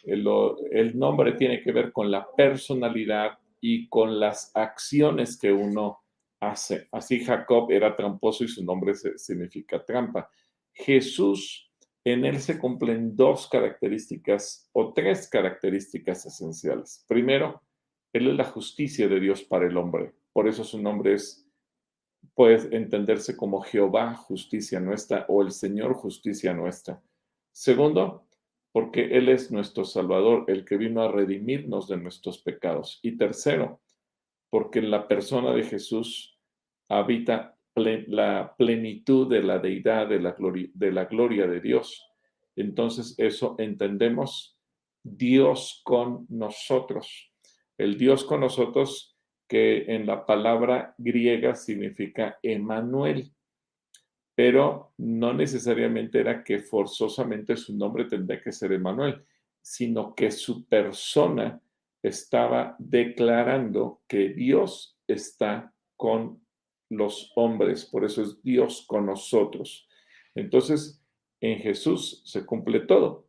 el, el, nombre tiene que ver con la personalidad y con las acciones que uno hace. Así Jacob era tramposo y su nombre significa trampa. Jesús en él se cumplen dos características o tres características esenciales. Primero, él es la justicia de Dios para el hombre. Por eso su nombre es, puede entenderse como Jehová, justicia nuestra, o el Señor, justicia nuestra. Segundo, porque Él es nuestro Salvador, el que vino a redimirnos de nuestros pecados. Y tercero, porque en la persona de Jesús habita la plenitud de la deidad, de la, gloria, de la gloria de Dios. Entonces eso entendemos Dios con nosotros. El Dios con nosotros que en la palabra griega significa Emanuel, pero no necesariamente era que forzosamente su nombre tendría que ser Emanuel, sino que su persona estaba declarando que Dios está con los hombres, por eso es Dios con nosotros. Entonces, en Jesús se cumple todo.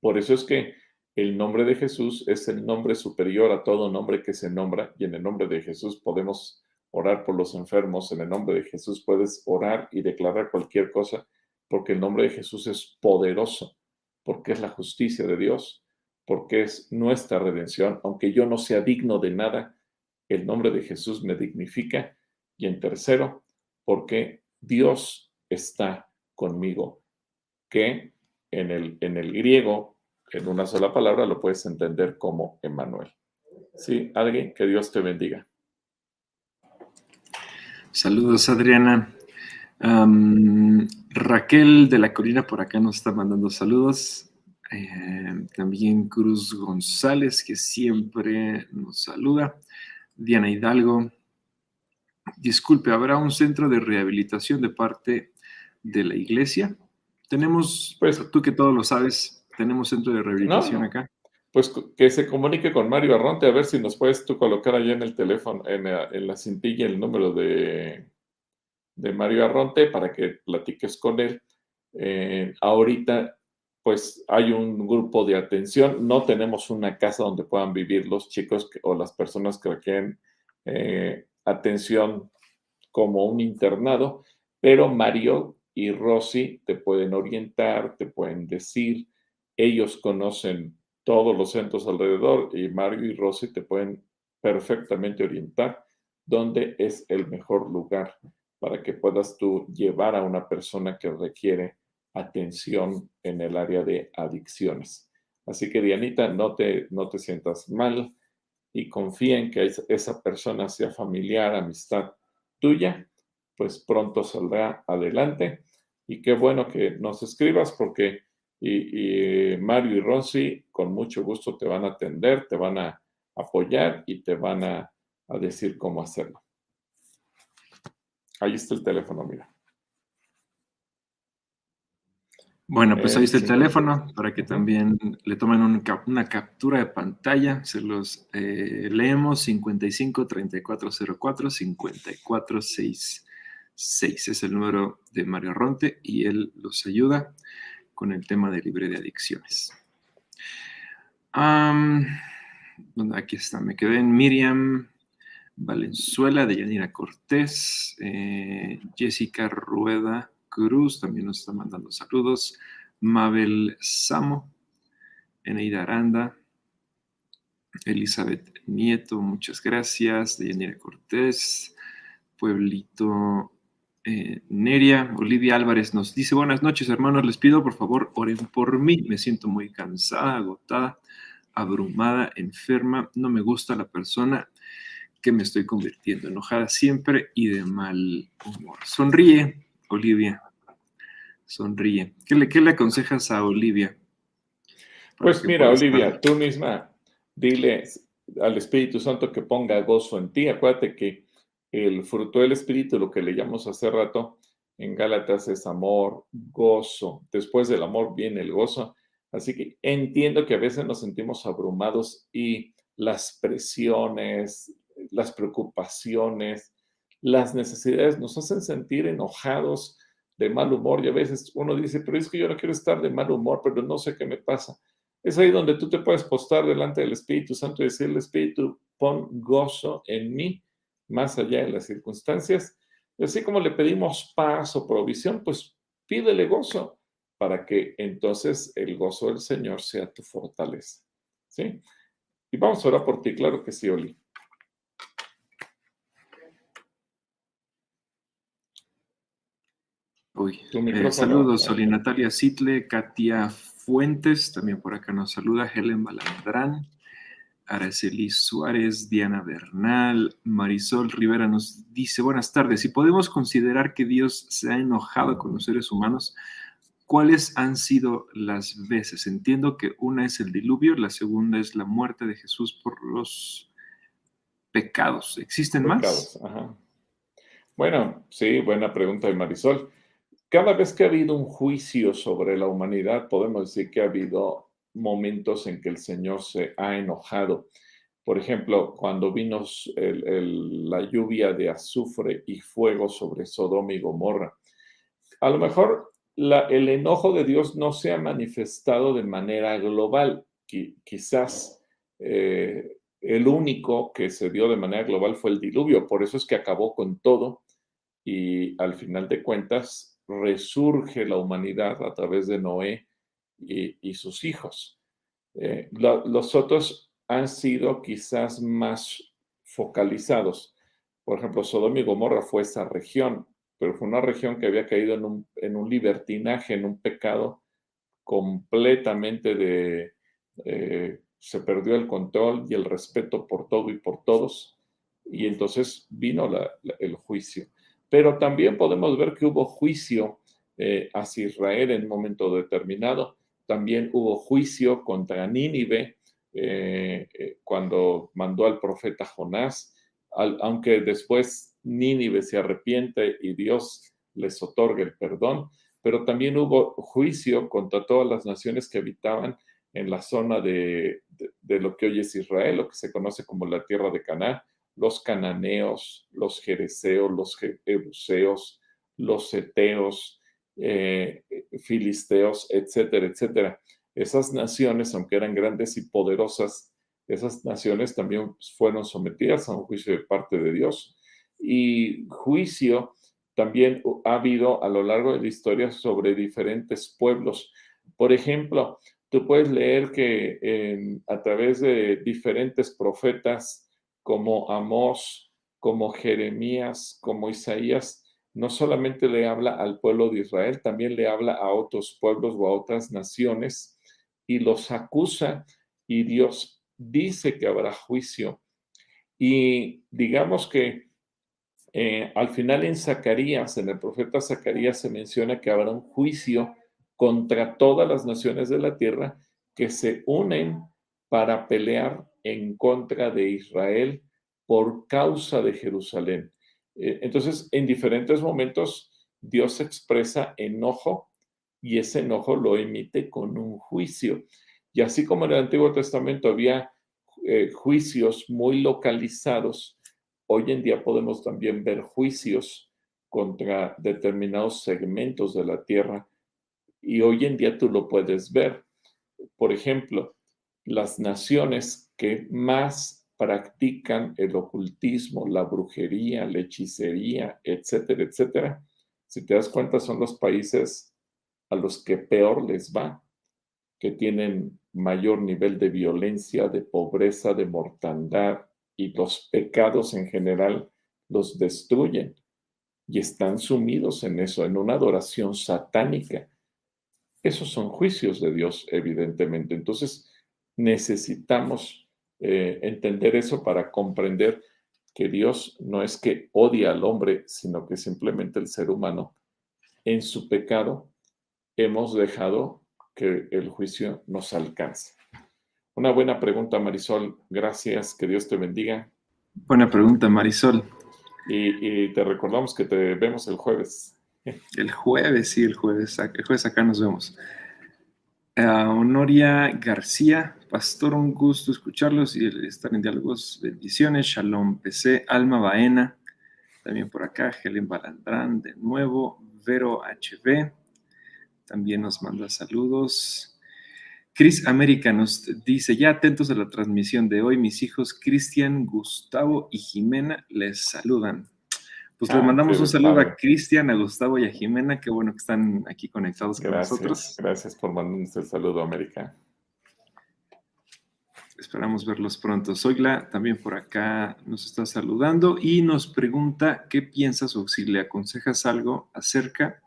Por eso es que el nombre de Jesús es el nombre superior a todo nombre que se nombra y en el nombre de Jesús podemos orar por los enfermos, en el nombre de Jesús puedes orar y declarar cualquier cosa porque el nombre de Jesús es poderoso, porque es la justicia de Dios porque es nuestra redención, aunque yo no sea digno de nada, el nombre de Jesús me dignifica. Y en tercero, porque Dios está conmigo, que en el, en el griego, en una sola palabra, lo puedes entender como Emmanuel. Sí, alguien, que Dios te bendiga. Saludos, Adriana. Raquel de la Colina por acá nos está mandando saludos. Eh, también Cruz González, que siempre nos saluda. Diana Hidalgo. Disculpe, ¿habrá un centro de rehabilitación de parte de la iglesia? Tenemos, pues tú que todo lo sabes, tenemos centro de rehabilitación acá. Pues que se comunique con Mario Arronte a ver si nos puedes tú colocar allá en el teléfono, en la, cintilla, el número de, de Mario Arronte para que platiques con él. Eh, ahorita pues hay un grupo de atención. No tenemos una casa donde puedan vivir los chicos o las personas que requieren eh, atención como un internado, pero Mario y Rosy te pueden orientar, te pueden decir, ellos conocen todos los centros alrededor y Mario y Rosy te pueden perfectamente orientar dónde es el mejor lugar para que puedas tú llevar a una persona que requiere atención en el área de adicciones. Así que Dianita, no te, no te sientas mal y confía en que esa persona sea familiar, amistad tuya, pues pronto saldrá adelante. Y qué bueno que nos escribas porque y, Mario y Rosy con mucho gusto te van a atender, te van a apoyar y te van a decir cómo hacerlo. Ahí está el teléfono, mira. Bueno, pues ahí está el teléfono para que también le tomen una captura de pantalla. Se los eh, leemos 55 3404 5466. Es el número de Mario Ronte y él los ayuda con el tema de libre de adicciones. aquí está, me quedé en Miriam Valenzuela de Yanira Cortés, eh, Jessica Rueda Cruz también nos está mandando saludos. Mabel Samo, Eneida Aranda, Elizabeth Nieto, muchas gracias. Deyanira Cortés, Pueblito eh, Neria, Olivia Álvarez nos dice, buenas noches hermanos, les pido por favor oren por mí, me siento muy cansada, agotada, abrumada, enferma, no me gusta la persona que me estoy convirtiendo, enojada siempre y de mal humor. Sonríe, Olivia, sonríe. ¿Qué le, qué le aconsejas a Olivia? Pues mira, Olivia, tú misma dile al Espíritu Santo que ponga gozo en ti. Acuérdate que el fruto del Espíritu, lo que le llamamos hace rato en Gálatas, es amor, gozo. Después del amor viene el gozo. Así que entiendo que a veces nos sentimos abrumados y las presiones, las preocupaciones, las necesidades nos hacen sentir enojados, de mal humor y a veces uno dice, pero es que yo no quiero estar de mal humor, pero no sé qué me pasa. Es ahí donde tú te puedes postar delante del Espíritu Santo y decirle, Espíritu, pon gozo en mí, más allá de las circunstancias. Y así como le pedimos paz o provisión, pues pídele gozo. para que entonces el gozo del Señor sea tu fortaleza. ¿Sí? Y vamos ahora por ti, claro que sí, Oli. Uy, eh, saludos, Oli Natalia Sitle, Katia Fuentes, también por acá nos saluda Helen Balandrán, Araceli Suárez, Diana Bernal, Marisol Rivera nos dice, buenas tardes, si podemos considerar que Dios se ha enojado con los seres humanos, ¿cuáles han sido las veces? Entiendo que una es el diluvio, la segunda es la muerte de Jesús por los pecados. ¿Existen más? Bueno, sí, buena pregunta de Marisol. Cada vez que ha habido un juicio sobre la humanidad, podemos decir que ha habido momentos en que el Señor se ha enojado. Por ejemplo, cuando vino la lluvia de azufre y fuego sobre Sodoma y Gomorra. A lo mejor el enojo de Dios no se ha manifestado de manera global. quizás eh, el único que se dio de manera global fue el diluvio. Por eso es que acabó con todo y al final de cuentas resurge la humanidad a través de Noé y, sus hijos. Eh, los otros han sido quizás más focalizados. Por ejemplo, Sodoma y Gomorra fue esa región, pero fue una región que había caído en un, en un libertinaje, en un pecado completamente de... Eh, se perdió el control y el respeto por todo y por todos, y entonces vino el juicio. Pero también podemos ver que hubo juicio eh, hacia Israel en un momento determinado, también hubo juicio contra Nínive eh, eh, cuando mandó al profeta Jonás, aunque después Nínive se arrepiente y Dios les otorga el perdón, pero también hubo juicio contra todas las naciones que habitaban en la zona de, lo que hoy es Israel, lo que se conoce como la tierra de Canaán, los cananeos, los jereceos, los jebuseos, los eteos, eh, filisteos, etcétera, etcétera. Esas naciones, aunque eran grandes y poderosas, esas naciones también fueron sometidas a un juicio de parte de Dios. Y juicio también ha habido a lo largo de la historia sobre diferentes pueblos. Por ejemplo, tú puedes leer que a través de diferentes profetas como Amós, como Jeremías, como Isaías, no solamente le habla al pueblo de Israel, también le habla a otros pueblos o a otras naciones y los acusa y Dios dice que habrá juicio. Y digamos que eh, al final en Zacarías, en el profeta Zacarías se menciona que habrá un juicio contra todas las naciones de la tierra que se unen para pelear en contra de Israel por causa de Jerusalén. Eh, entonces, en diferentes momentos, Dios expresa enojo y ese enojo lo emite con un juicio. Y así como en el Antiguo Testamento había eh, juicios muy localizados, hoy en día podemos también ver juicios contra determinados segmentos de la tierra y hoy en día tú lo puedes ver. Por ejemplo, las naciones que más practican el ocultismo, la brujería, la hechicería, etcétera, etcétera, si te das cuenta son los países a los que peor les va, que tienen mayor nivel de violencia, de pobreza, de mortandad y los pecados en general los destruyen y están sumidos en eso, en una adoración satánica. Esos son juicios de Dios, evidentemente. Entonces, necesitamos eh, entender eso para comprender que Dios no es que odia al hombre, sino que simplemente el ser humano en su pecado hemos dejado que el juicio nos alcance. Una buena pregunta, Marisol. Gracias, que Dios te bendiga. Buena pregunta, Marisol. Y, te recordamos que te vemos el jueves. El jueves, sí, el jueves. El jueves acá nos vemos. Honoria García, pastor, un gusto escucharlos y estar en diálogos. Bendiciones. Shalom PC, Alma Baena, también por acá, Helen Balandrán, de nuevo, Vero HB, también nos manda saludos. Cris América nos dice, ya atentos a la transmisión de hoy, mis hijos Cristian, Gustavo y Jimena les saludan. Pues les mandamos un saludo a Cristian, a Gustavo y a Jimena. Qué bueno que están aquí conectados con nosotros. Gracias por mandarnos el saludo, América. Esperamos verlos pronto. Zoila también por acá nos está saludando y nos pregunta qué piensas o si le aconsejas algo acerca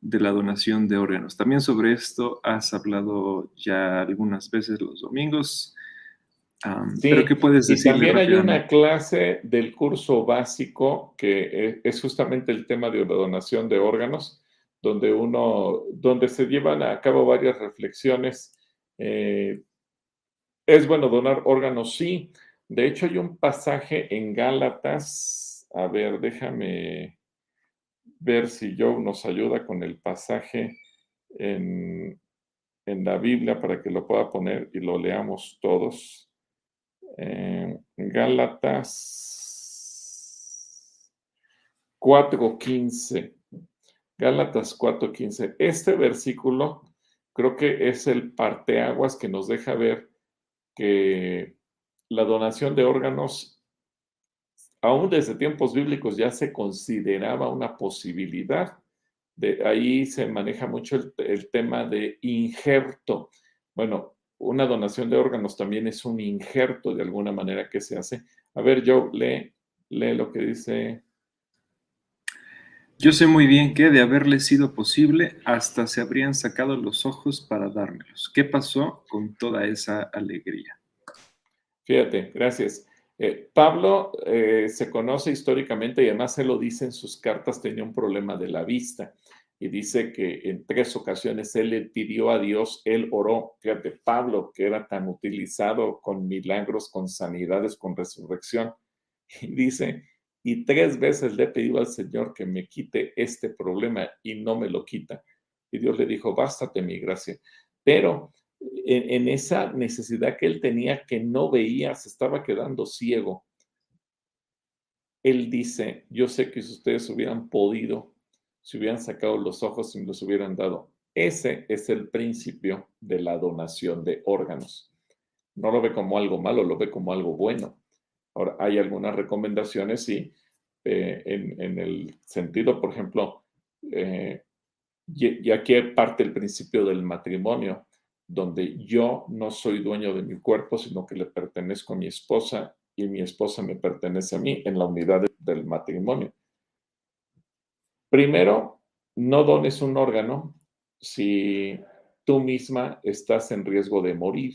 de la donación de órganos. También sobre esto has hablado ya algunas veces los domingos. Sí, pero ¿qué puedes decir? también hay una clase del curso básico que es justamente el tema de la donación de órganos, donde uno, donde se llevan a cabo varias reflexiones. Eh, ¿Es bueno donar órganos? Sí. De hecho, hay un pasaje en Gálatas. A ver, déjame ver si Joe nos ayuda con el pasaje en, la Biblia para que lo pueda poner y lo leamos todos. Eh, Gálatas 4.15. Gálatas 4.15. Este versículo creo que es el parteaguas que nos deja ver que la donación de órganos, aún desde tiempos bíblicos, ya se consideraba una posibilidad. De ahí se maneja mucho el, tema de injerto. Bueno, una donación de órganos también es un injerto de alguna manera que se hace. A ver, Joe, lee, lee lo que dice. Yo sé muy bien que de haberle sido posible, hasta se habrían sacado los ojos para dármelos. ¿Qué pasó con toda esa alegría? Fíjate, gracias. Eh, Pablo eh, se conoce históricamente y además se lo dice en sus cartas, tenía un problema de la vista y dice que en tres ocasiones él le pidió a Dios, él oró, fíjate, Pablo, que era tan utilizado con milagros, con sanidades, con resurrección, [laughs] y dice, y tres veces le he pedido al Señor que me quite este problema y no me lo quita. Y Dios le dijo, bástate mi gracia. Pero en, esa necesidad que él tenía que no veía, se estaba quedando ciego. Él dice, yo sé que si ustedes hubieran podido, si hubieran sacado los ojos y me los hubieran dado. Ese es el principio de la donación de órganos. No lo ve como algo malo, lo ve como algo bueno. Ahora, hay algunas recomendaciones, sí, eh, en, el sentido, por ejemplo, eh, y, aquí parte el principio del matrimonio, donde yo no soy dueño de mi cuerpo, sino que le pertenezco a mi esposa y mi esposa me pertenece a mí en la unidad del matrimonio. Primero, no dones un órgano si tú misma estás en riesgo de morir.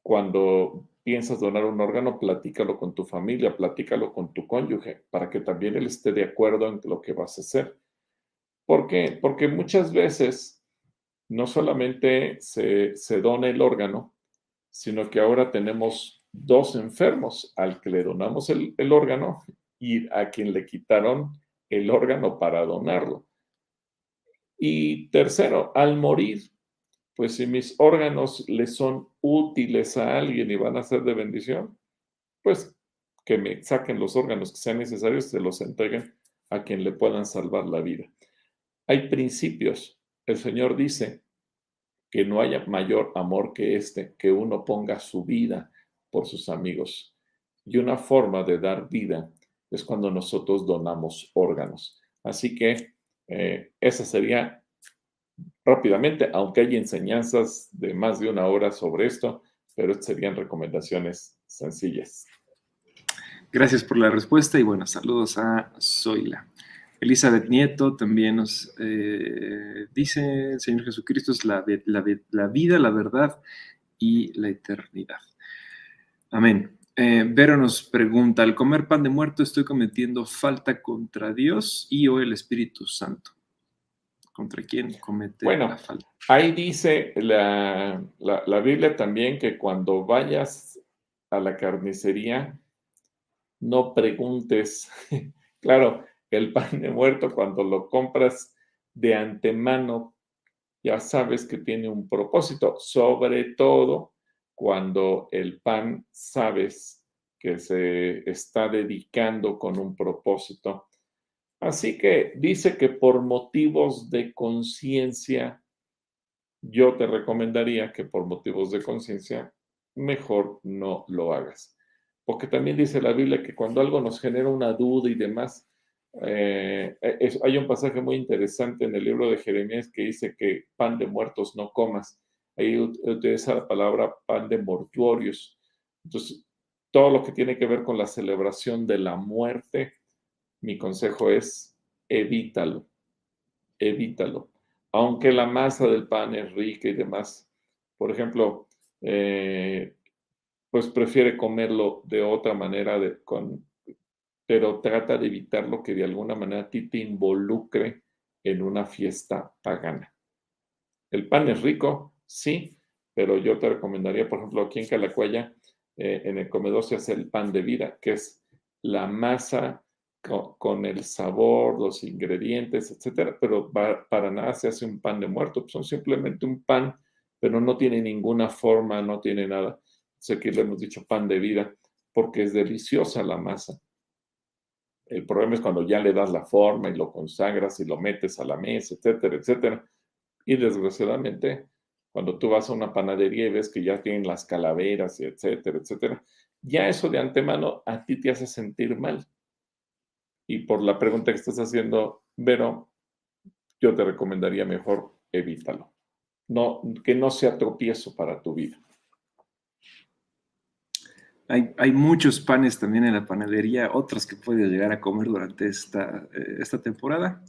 Cuando piensas donar un órgano, platícalo con tu familia, platícalo con tu cónyuge, para que también él esté de acuerdo en lo que vas a hacer. ¿Por qué? Porque muchas veces no solamente se, se dona el órgano, sino que ahora tenemos dos enfermos al que le donamos el, el órgano y a quien le quitaron el órgano para donarlo. Y tercero, al morir, pues si mis órganos le son útiles a alguien y van a ser de bendición, pues que me saquen los órganos que sean necesarios, se los entreguen a quien le puedan salvar la vida. Hay principios. El Señor dice que no haya mayor amor que este, que uno ponga su vida por sus amigos. Y una forma de dar vida es cuando nosotros donamos órganos. Así que eh, esa sería rápidamente, aunque hay enseñanzas de más de una hora sobre esto, pero serían recomendaciones sencillas. Gracias por la respuesta y buenos saludos a Zoila. Elizabeth Nieto también nos eh, dice, el Señor Jesucristo es la, vida, la verdad y la eternidad. Amén. Eh, Vero nos pregunta, al comer pan de muerto estoy cometiendo falta contra Dios y o el Espíritu Santo contra quién comete bueno, falta. Ahí dice la, la, Biblia también que cuando vayas a la carnicería, no preguntes. [laughs] claro, el pan de muerto, cuando lo compras de antemano, ya sabes que tiene un propósito, sobre todo cuando el pan sabes que se está dedicando con un propósito Así que dice que por motivos de conciencia, yo te recomendaría que por motivos de conciencia, mejor no lo hagas. porque también dice la Biblia que cuando algo nos genera una duda y demás, eh, hay un pasaje muy interesante en el libro de Jeremías que dice que pan de muertos no comas. Ahí utiliza la palabra pan de mortuorios. Entonces, todo lo que tiene que ver con la celebración de la muerte, mi consejo es evítalo, evítalo. Aunque la masa del pan es rica y demás. Por ejemplo, eh, pues prefiere comerlo de otra manera, de, con, pero trata de evitar lo que de alguna manera a ti te involucre en una fiesta pagana. El pan es rico, sí, pero yo te recomendaría, por ejemplo, aquí en Calacuaya, eh, en el comedor se hace el pan de vida, que es la masa con, el sabor, los ingredientes, etcétera, pero para nada se hace un pan de muerto, son simplemente un pan, pero no tiene ninguna forma, no tiene nada sé que le hemos dicho pan de vida, porque es deliciosa la masa. El problema es cuando ya le das la forma y lo consagras y lo metes a la mesa, etcétera, etcétera. Y desgraciadamente, cuando tú vas a una panadería y ves que ya tienen las calaveras etcétera, etcétera, ya eso de antemano a ti te hace sentir mal. Y por la pregunta que estás haciendo, Vero, yo te recomendaría mejor evítalo. No, que no sea tropiezo para tu vida. Hay, muchos panes también en la panadería, otros que puedes llegar a comer durante esta, eh, esta temporada.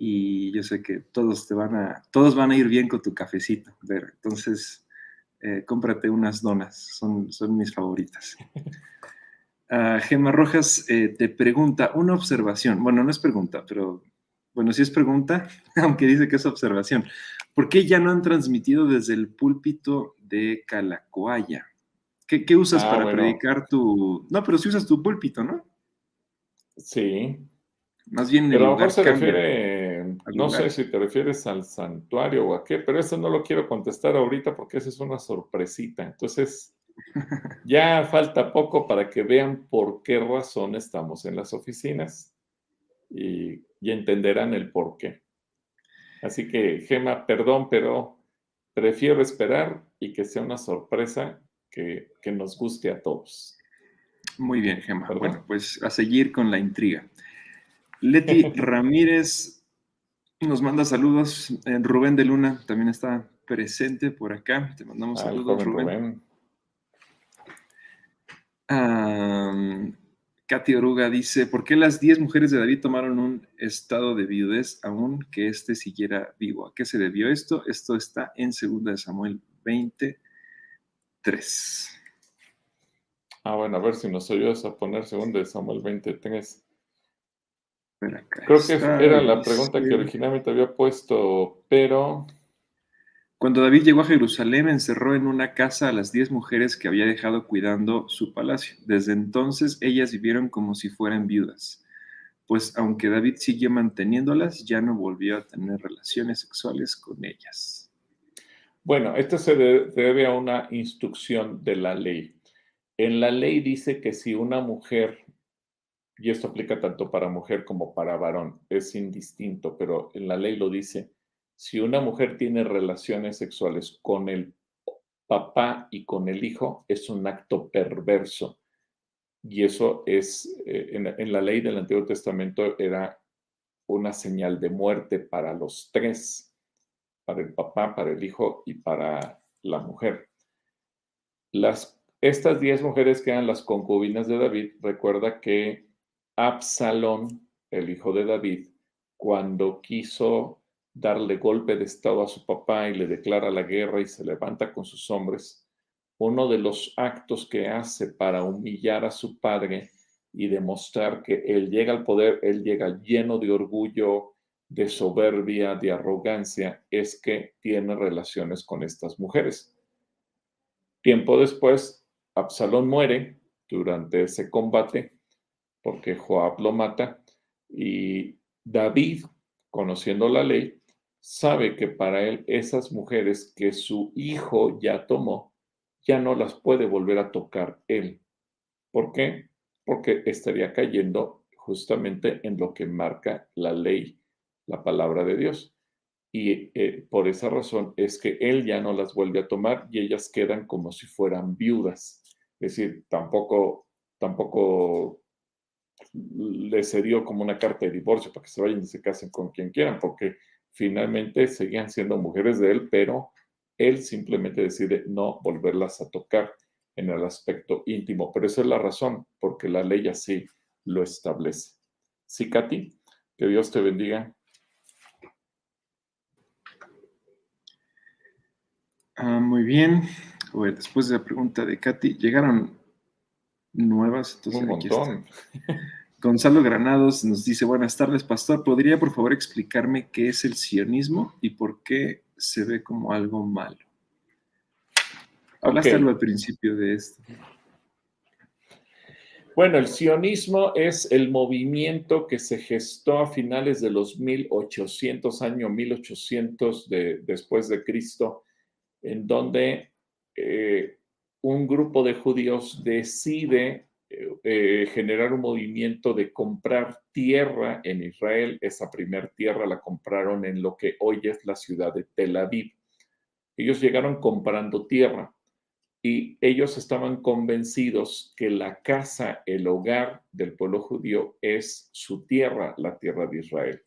Y yo sé que todos te van a, todos van a ir bien con tu cafecito. Ver. Entonces, eh, cómprate unas donas, son, son mis favoritas. [laughs] Uh, Gema Rojas eh, te pregunta una observación. Bueno, no es pregunta, pero bueno, sí es pregunta, [laughs] aunque dice que es observación. ¿Por qué ya no han transmitido desde el púlpito de Calacoaya? ¿Qué, usas ah, para predicar tu...? No, pero si usas tu púlpito, ¿no? Sí. Más bien... Pero a mejor se refiere, no sé si te refieres al santuario o a qué, pero eso no lo quiero contestar ahorita porque esa es una sorpresita. Entonces, [laughs] ya falta poco para que vean por qué razón estamos en las oficinas y, y entenderán el por qué. Así que, Gema, perdón, pero prefiero esperar y que sea una sorpresa que, nos guste a todos. Muy bien, Gemma. Bueno, pues a seguir con la intriga. Leti [laughs] Ramírez nos manda saludos. Eh, Rubén de Luna también está presente por acá. Te mandamos saludos, Rubén. Katy Oruga dice, ¿por qué las 10 mujeres de David tomaron un estado de viudez aún que éste siguiera vivo? ¿A qué se debió esto? Esto está en 2 Samuel 20, 3. Ah, bueno, a ver si nos ayudas a poner segundo de Samuel 23. Creo que era la pregunta que originalmente había puesto, pero... Cuando David llegó a Jerusalén, encerró en una casa a las diez mujeres que había dejado cuidando su palacio. Desde entonces ellas vivieron como si fueran viudas, pues aunque David siguió manteniéndolas, ya no volvió a tener relaciones sexuales con ellas. Bueno, esto se debe a una instrucción de la ley. En la ley dice que si una mujer, y esto aplica tanto para mujer como para varón, es indistinto, pero en la ley lo dice, si una mujer tiene relaciones sexuales con el papá y con el hijo, es un acto perverso. Y eso es, eh, en, en la ley del Antiguo Testamento era una señal de muerte para los tres para el papá, para el hijo y para la mujer. Las, estas diez mujeres que eran las concubinas de David, recuerda que Absalón, el hijo de David, cuando quiso darle golpe de estado a su papá y le declara la guerra y se levanta con sus hombres, uno de los actos que hace para humillar a su padre y demostrar que él llega al poder, él llega lleno de orgullo, de soberbia, de arrogancia, es que tiene relaciones con estas mujeres. Tiempo después, Absalón muere durante ese combate porque Joab lo mata y David, conociendo la ley, sabe que para él esas mujeres que su hijo ya tomó, ya no las puede volver a tocar él. ¿Por qué? Porque estaría cayendo justamente en lo que marca la ley la palabra de Dios. Y eh, por esa razón es que él ya no las vuelve a tomar y ellas quedan como si fueran viudas. Es decir, tampoco tampoco le dio como una carta de divorcio para que se vayan y se casen con quien quieran, porque finalmente seguían siendo mujeres de él, pero él simplemente decide no volverlas a tocar en el aspecto íntimo. Pero esa es la razón, porque la ley así lo establece. Sí, Katy, que Dios te bendiga. Ah, muy bien. después de la pregunta de Katy, llegaron nuevas. Entonces Un montón. Gonzalo Granados nos dice, buenas tardes, pastor. ¿Podría por favor explicarme qué es el sionismo y por qué se ve como algo malo? Hablaste al principio de esto. Bueno, el sionismo es el movimiento que se gestó a finales de los 1800, año 1800 de, después de Cristo, en donde eh, un grupo de judíos decide eh, eh, generar un movimiento de comprar tierra en Israel. Esa primer tierra la compraron en lo que hoy es la ciudad de Tel Aviv. Ellos llegaron comprando tierra y ellos estaban convencidos que la casa, el hogar del pueblo judío es su tierra, la tierra de Israel.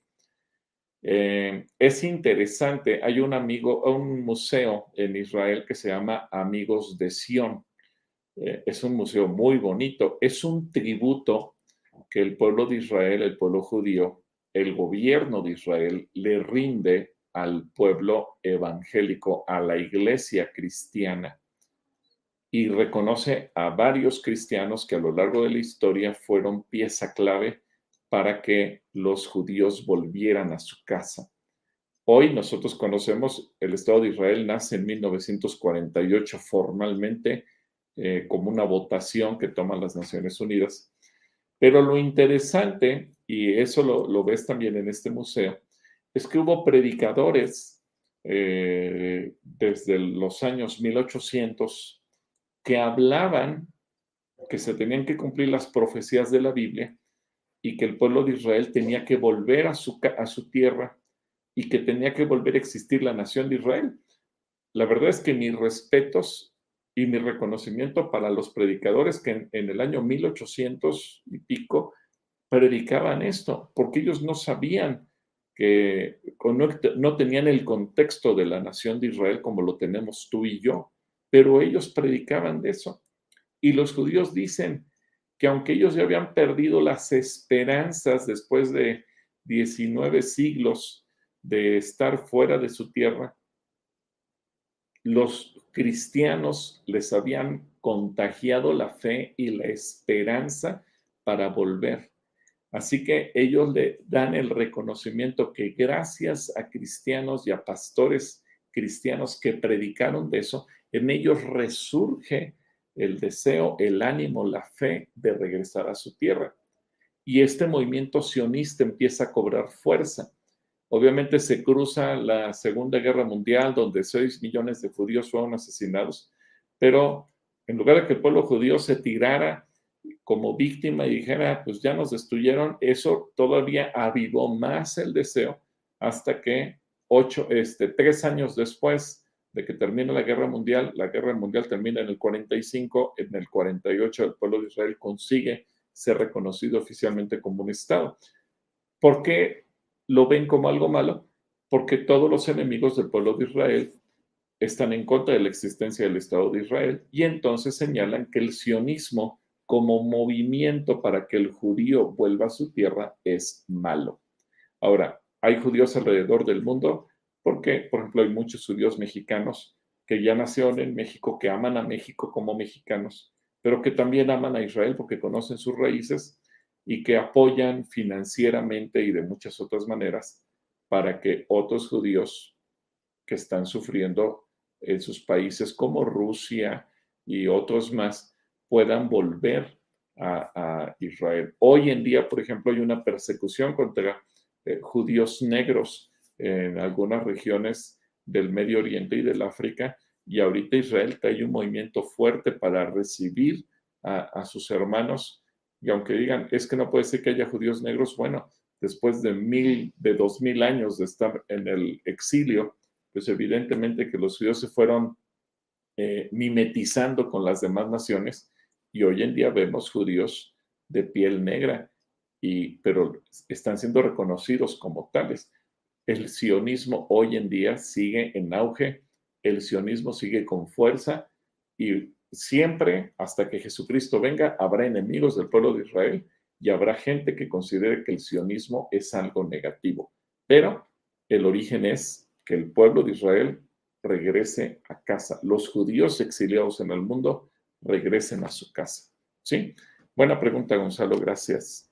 Eh, es interesante, hay un amigo, un museo en Israel que se llama Amigos de Sión. Eh, es un museo muy bonito, es un tributo que el pueblo de Israel, el pueblo judío, el gobierno de Israel le rinde al pueblo evangélico, a la iglesia cristiana, y reconoce a varios cristianos que a lo largo de la historia fueron pieza clave para que los judíos volvieran a su casa. Hoy nosotros conocemos el Estado de Israel, nace en 1948 formalmente eh, como una votación que toman las Naciones Unidas. Pero lo interesante, y eso lo, ves también en este museo, es que hubo predicadores eh, desde los años 1800 que hablaban que se tenían que cumplir las profecías de la Biblia y que el pueblo de Israel tenía que volver a su, a su tierra y que tenía que volver a existir la nación de Israel. La verdad es que mis respetos y mi reconocimiento para los predicadores que en, el año 1800 y pico predicaban esto, porque ellos no sabían que no, no tenían el contexto de la nación de Israel como lo tenemos tú y yo, pero ellos predicaban de eso. Y los judíos dicen que aunque ellos ya habían perdido las esperanzas después de 19 siglos de estar fuera de su tierra, los cristianos les habían contagiado la fe y la esperanza para volver. Así que ellos le dan el reconocimiento que gracias a cristianos y a pastores cristianos que predicaron de eso, en ellos resurge el deseo, el ánimo, la fe de regresar a su tierra. Y este movimiento sionista empieza a cobrar fuerza. Obviamente se cruza la Segunda Guerra Mundial, donde 6 millones de judíos fueron asesinados, pero en lugar de que el pueblo judío se tirara como víctima y dijera, pues ya nos destruyeron, eso todavía avivó más el deseo hasta que ocho, este, tres años después de que termina la guerra mundial, la guerra mundial termina en el 45, en el 48 el pueblo de Israel consigue ser reconocido oficialmente como un Estado. ¿Por qué lo ven como algo malo porque todos los enemigos del pueblo de Israel están en contra de la existencia del Estado de Israel y entonces señalan que el sionismo como movimiento para que el judío vuelva a su tierra es malo. Ahora, hay judíos alrededor del mundo porque, por ejemplo, hay muchos judíos mexicanos que ya nacieron en México, que aman a México como mexicanos, pero que también aman a Israel porque conocen sus raíces y que apoyan financieramente y de muchas otras maneras para que otros judíos que están sufriendo en sus países como Rusia y otros más puedan volver a, Israel. Hoy en día, por ejemplo, hay una persecución contra eh, judíos negros en algunas regiones del Medio Oriente y del África, y ahorita Israel hay un movimiento fuerte para recibir a sus hermanos y aunque digan, es que no puede ser que haya judíos negros, bueno, después de mil, de dos mil años de estar en el exilio, pues evidentemente que los judíos se fueron eh, mimetizando con las demás naciones Y hoy en día vemos judíos de piel negra, y, pero están siendo reconocidos como tales. El sionismo hoy en día sigue en auge, el sionismo sigue con fuerza y siempre hasta que Jesucristo venga habrá enemigos del pueblo de Israel y habrá gente que considere que el sionismo es algo negativo. Pero el origen es que el pueblo de Israel regrese a casa. Los judíos exiliados en el mundo regresen a su casa. ¿Sí? Buena pregunta, Gonzalo. Gracias.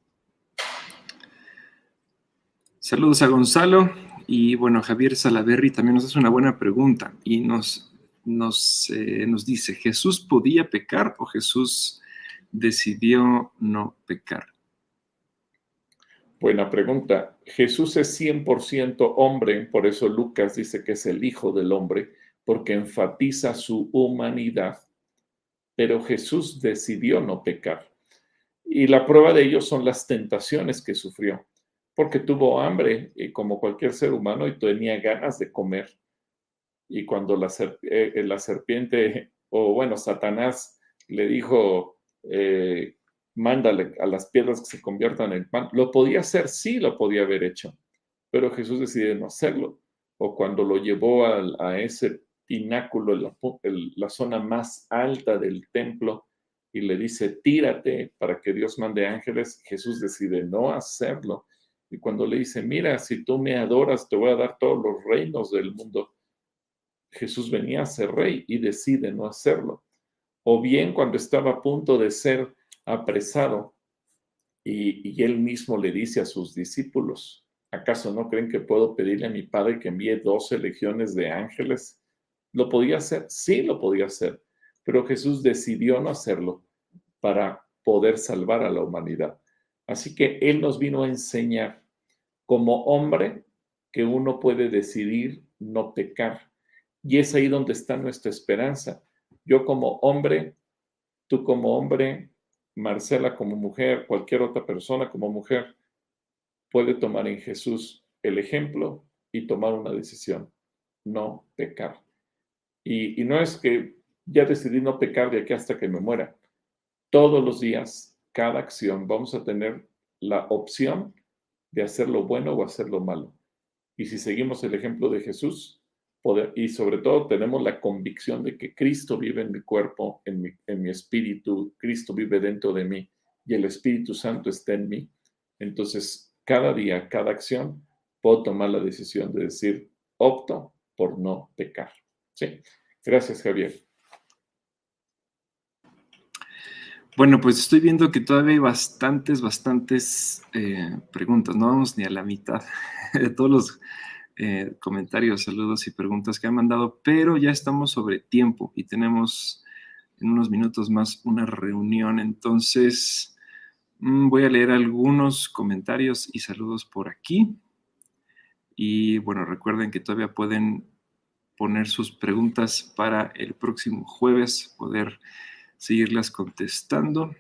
Saludos a Gonzalo. Y bueno, Javier Salaverri también nos hace una buena pregunta y nos, nos, eh, nos dice, ¿Jesús podía pecar o Jesús decidió no pecar? Buena pregunta. Jesús es 100% hombre, por eso Lucas dice que es el Hijo del Hombre, porque enfatiza su humanidad. Pero Jesús decidió no pecar. Y la prueba de ello son las tentaciones que sufrió, porque tuvo hambre y como cualquier ser humano y tenía ganas de comer. Y cuando la, eh, la serpiente, [laughs] o bueno, Satanás le dijo, eh, mándale a las piedras que se conviertan en pan. Lo podía hacer, sí lo podía haber hecho, pero Jesús decidió no hacerlo. O cuando lo llevó a, ese pináculo, la, la zona más alta del templo, y le dice, tírate para que Dios mande ángeles, Jesús decide no hacerlo. Y cuando le dice, mira, si tú me adoras, te voy a dar todos los reinos del mundo. Jesús venía a ser rey y decide no hacerlo. O bien cuando estaba a punto de ser apresado y, él mismo le dice a sus discípulos, ¿acaso no creen que puedo pedirle a mi padre que envíe doce legiones de ángeles? ¿Lo podía hacer? Sí, lo podía hacer, pero Jesús decidió no hacerlo para poder salvar a la humanidad. Así que Él nos vino a enseñar como hombre que uno puede decidir no pecar. Y es ahí donde está nuestra esperanza. Yo como hombre, tú como hombre, Marcela como mujer, cualquier otra persona como mujer, puede tomar en Jesús el ejemplo y tomar una decisión, no pecar. Y, no es que ya decidí no pecar de aquí hasta que me muera. Todos los días, cada acción, vamos a tener la opción de hacer lo bueno o hacer lo malo. Y si seguimos el ejemplo de Jesús, y sobre todo tenemos la convicción de que Cristo vive en mi cuerpo, en mi, en mi espíritu, Cristo vive dentro de mí y el Espíritu Santo está en mí. Entonces, cada día, cada acción, puedo tomar la decisión de decir, opto por no pecar. Sí. Gracias, Javier. Bueno, pues estoy viendo que todavía hay bastantes, bastantes eh, preguntas. No vamos ni a la mitad [laughs] de todos los eh, comentarios, saludos y preguntas que han mandado, pero ya estamos sobre tiempo y tenemos en unos minutos más una reunión. Entonces, mm, voy a leer algunos comentarios y saludos por aquí. Y bueno, recuerden que todavía pueden poner sus preguntas para el próximo jueves, poder seguirlas contestando.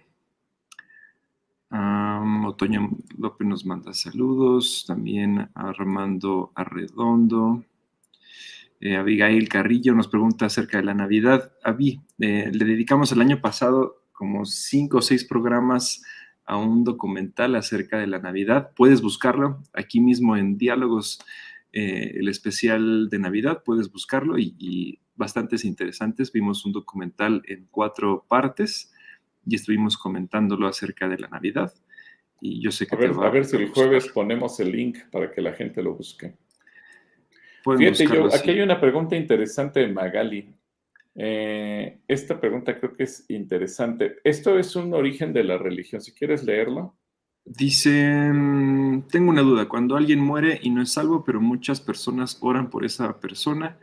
Otoño López nos manda saludos, también Armando Arredondo. Eh, Abigail Carrillo nos pregunta acerca de la Navidad. Avi, eh, le dedicamos el año pasado como cinco o seis programas a un documental acerca de la Navidad. Puedes buscarlo aquí mismo en Diálogos, eh, el especial de Navidad, puedes buscarlo y bastantes interesantes. Vimos un documental en cuatro partes y estuvimos comentándolo acerca de la Navidad. Y yo sé que a ver, va a ver si el jueves ponemos el link para que la gente lo busque. Fíjate, yo, aquí hay una pregunta interesante de Magali. Eh, esta pregunta creo que es interesante. Esto es un origen de la religión. Si quieres leerlo. Dice, tengo una duda. Cuando alguien muere y no es salvo, pero muchas personas oran por esa persona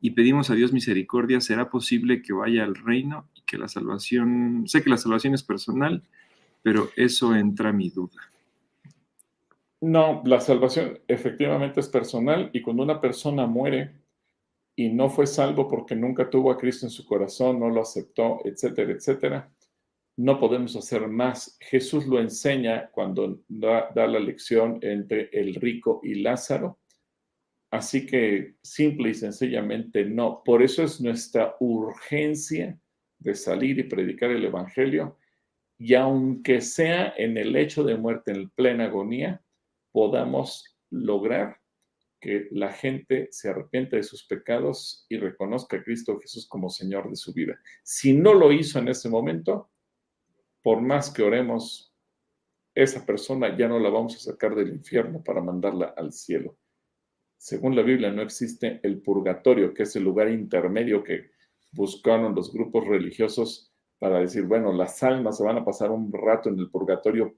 y pedimos a Dios misericordia, ¿será posible que vaya al reino y que la salvación, sé que la salvación es personal, pero eso entra mi duda. No, la salvación efectivamente es personal y cuando una persona muere y no fue salvo porque nunca tuvo a Cristo en su corazón, no lo aceptó, etcétera, etcétera, no podemos hacer más. Jesús lo enseña cuando da la lección entre el rico y Lázaro. Así que simple y sencillamente no. Por eso es nuestra urgencia de salir y predicar el Evangelio, y aunque sea en el hecho de muerte, en plena agonía, podamos lograr que la gente se arrepienta de sus pecados y reconozca a Cristo Jesús como Señor de su vida. Si no lo hizo en ese momento, por más que oremos, esa persona ya no la vamos a sacar del infierno para mandarla al cielo. Según la Biblia, no existe el purgatorio, que es el lugar intermedio que buscaron los grupos religiosos para decir, bueno, las almas se van a pasar un rato en el purgatorio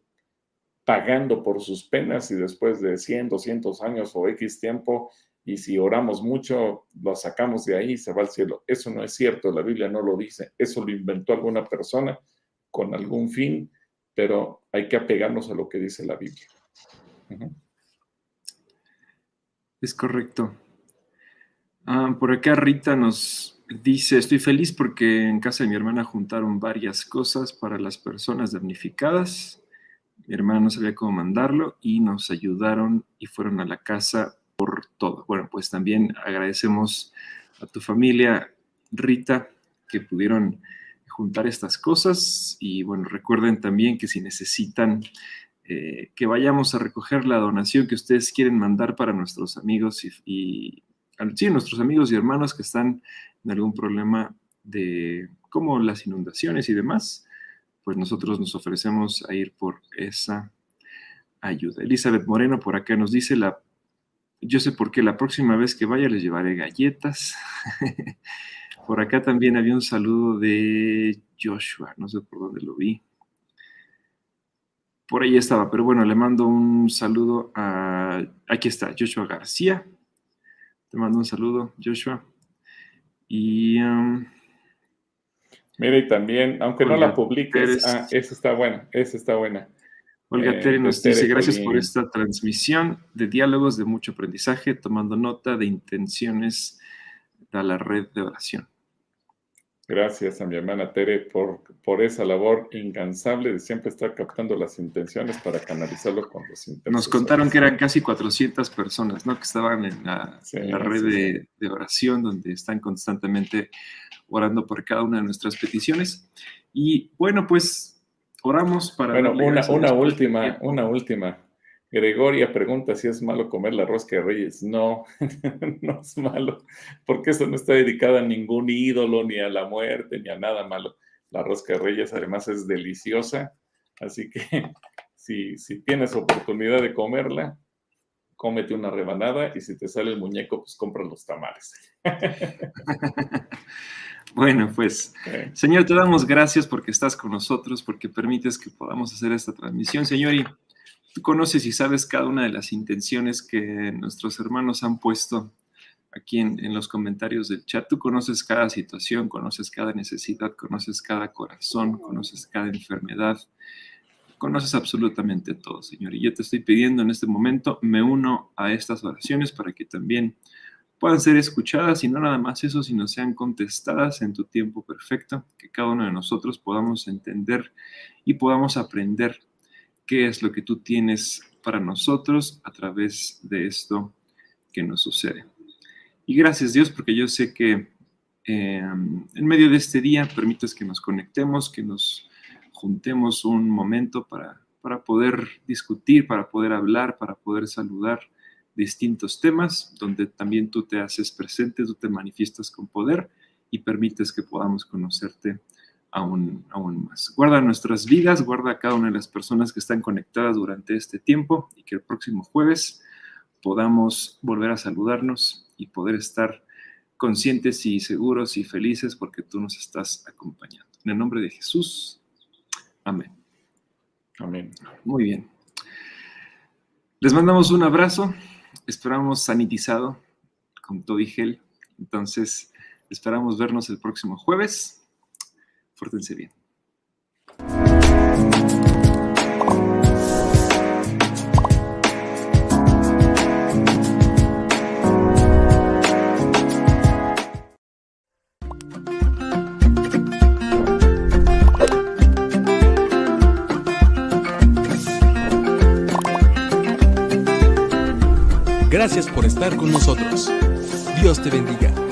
pagando por sus penas y después de 100, 200 años o X tiempo, y si oramos mucho, lo sacamos de ahí y se va al cielo. Eso no es cierto, la Biblia no lo dice, eso lo inventó alguna persona con algún fin, pero hay que apegarnos a lo que dice la Biblia. Es correcto. Ah, por acá Rita nos dice, estoy feliz porque en casa de mi hermana juntaron varias cosas para las personas damnificadas mi hermana no sabía cómo mandarlo y nos ayudaron y fueron a la casa por todo. Bueno, pues también agradecemos a tu familia, Rita, que pudieron juntar estas cosas y bueno, recuerden también que si necesitan eh, que vayamos a recoger la donación que ustedes quieren mandar para nuestros amigos y, nuestros amigos y hermanos que están en algún problema de como las inundaciones y demás, pues nosotros nos ofrecemos a ir por esa ayuda. Elizabeth Moreno por acá nos dice, la, yo sé por qué la próxima vez que vaya les llevaré galletas. [laughs] por acá también había un saludo de Joshua, no sé por dónde lo vi. Por ahí estaba, pero bueno, le mando un saludo a, aquí está, Joshua García. Te mando un saludo, Joshua. Y... Um, Mira, y también, aunque no la publiques, ah, esa está buena, esa está buena. Olga eh, nos dice, gracias por esta transmisión de diálogos de mucho aprendizaje, tomando nota de intenciones de la red de oración. Gracias a mi hermana Tere por, por esa labor incansable de siempre estar captando las intenciones para canalizarlo con los intentos. Nos contaron que eran casi 400 personas, ¿no? Que estaban en la, red de, de, oración donde están constantemente orando por cada una de nuestras peticiones. Y bueno, pues oramos para... Bueno, una, una última, una última. Gregoria pregunta si es malo comer la rosca de reyes. No, [laughs] no es malo, porque eso no está dedicado a ningún ídolo, ni a la muerte, ni a nada malo. La rosca de reyes además es deliciosa, así que [laughs] si, si tienes oportunidad de comerla, cómete una rebanada y si te sale el muñeco, pues compra los tamales. [laughs] Bueno, pues, Señor, te damos gracias porque estás con nosotros, porque permites que podamos hacer esta transmisión, Señor, y conoces y sabes cada una de las intenciones que nuestros hermanos han puesto aquí en, en, los comentarios del chat. Tú conoces cada situación, conoces cada necesidad, conoces cada corazón, conoces cada enfermedad, conoces absolutamente todo, Señor. Y yo te estoy pidiendo en este momento, me uno a estas oraciones para que también puedan ser escuchadas y no nada más eso, sino sean contestadas en tu tiempo perfecto, que cada uno de nosotros podamos entender y podamos aprender qué es lo que tú tienes para nosotros a través de esto que nos sucede. Y gracias Dios porque yo sé que em, en medio de este día permites que nos conectemos, que nos juntemos un momento para, para poder discutir, para poder hablar, para poder saludar distintos temas donde también tú te haces presente, tú te manifiestas con poder y permites que podamos conocerte aún, aún más. Guarda nuestras vidas, guarda a cada una de las personas que están conectadas durante este tiempo y que el próximo jueves podamos volver a saludarnos y poder estar conscientes y seguros y felices porque tú nos estás acompañando. En el nombre de Jesús. Amén. Amén. Muy bien. Les mandamos un abrazo esperamos sanitizado con todo y gel. Entonces, esperamos vernos el próximo jueves. Fórtense bien. Gracias por estar con nosotros. Dios te bendiga.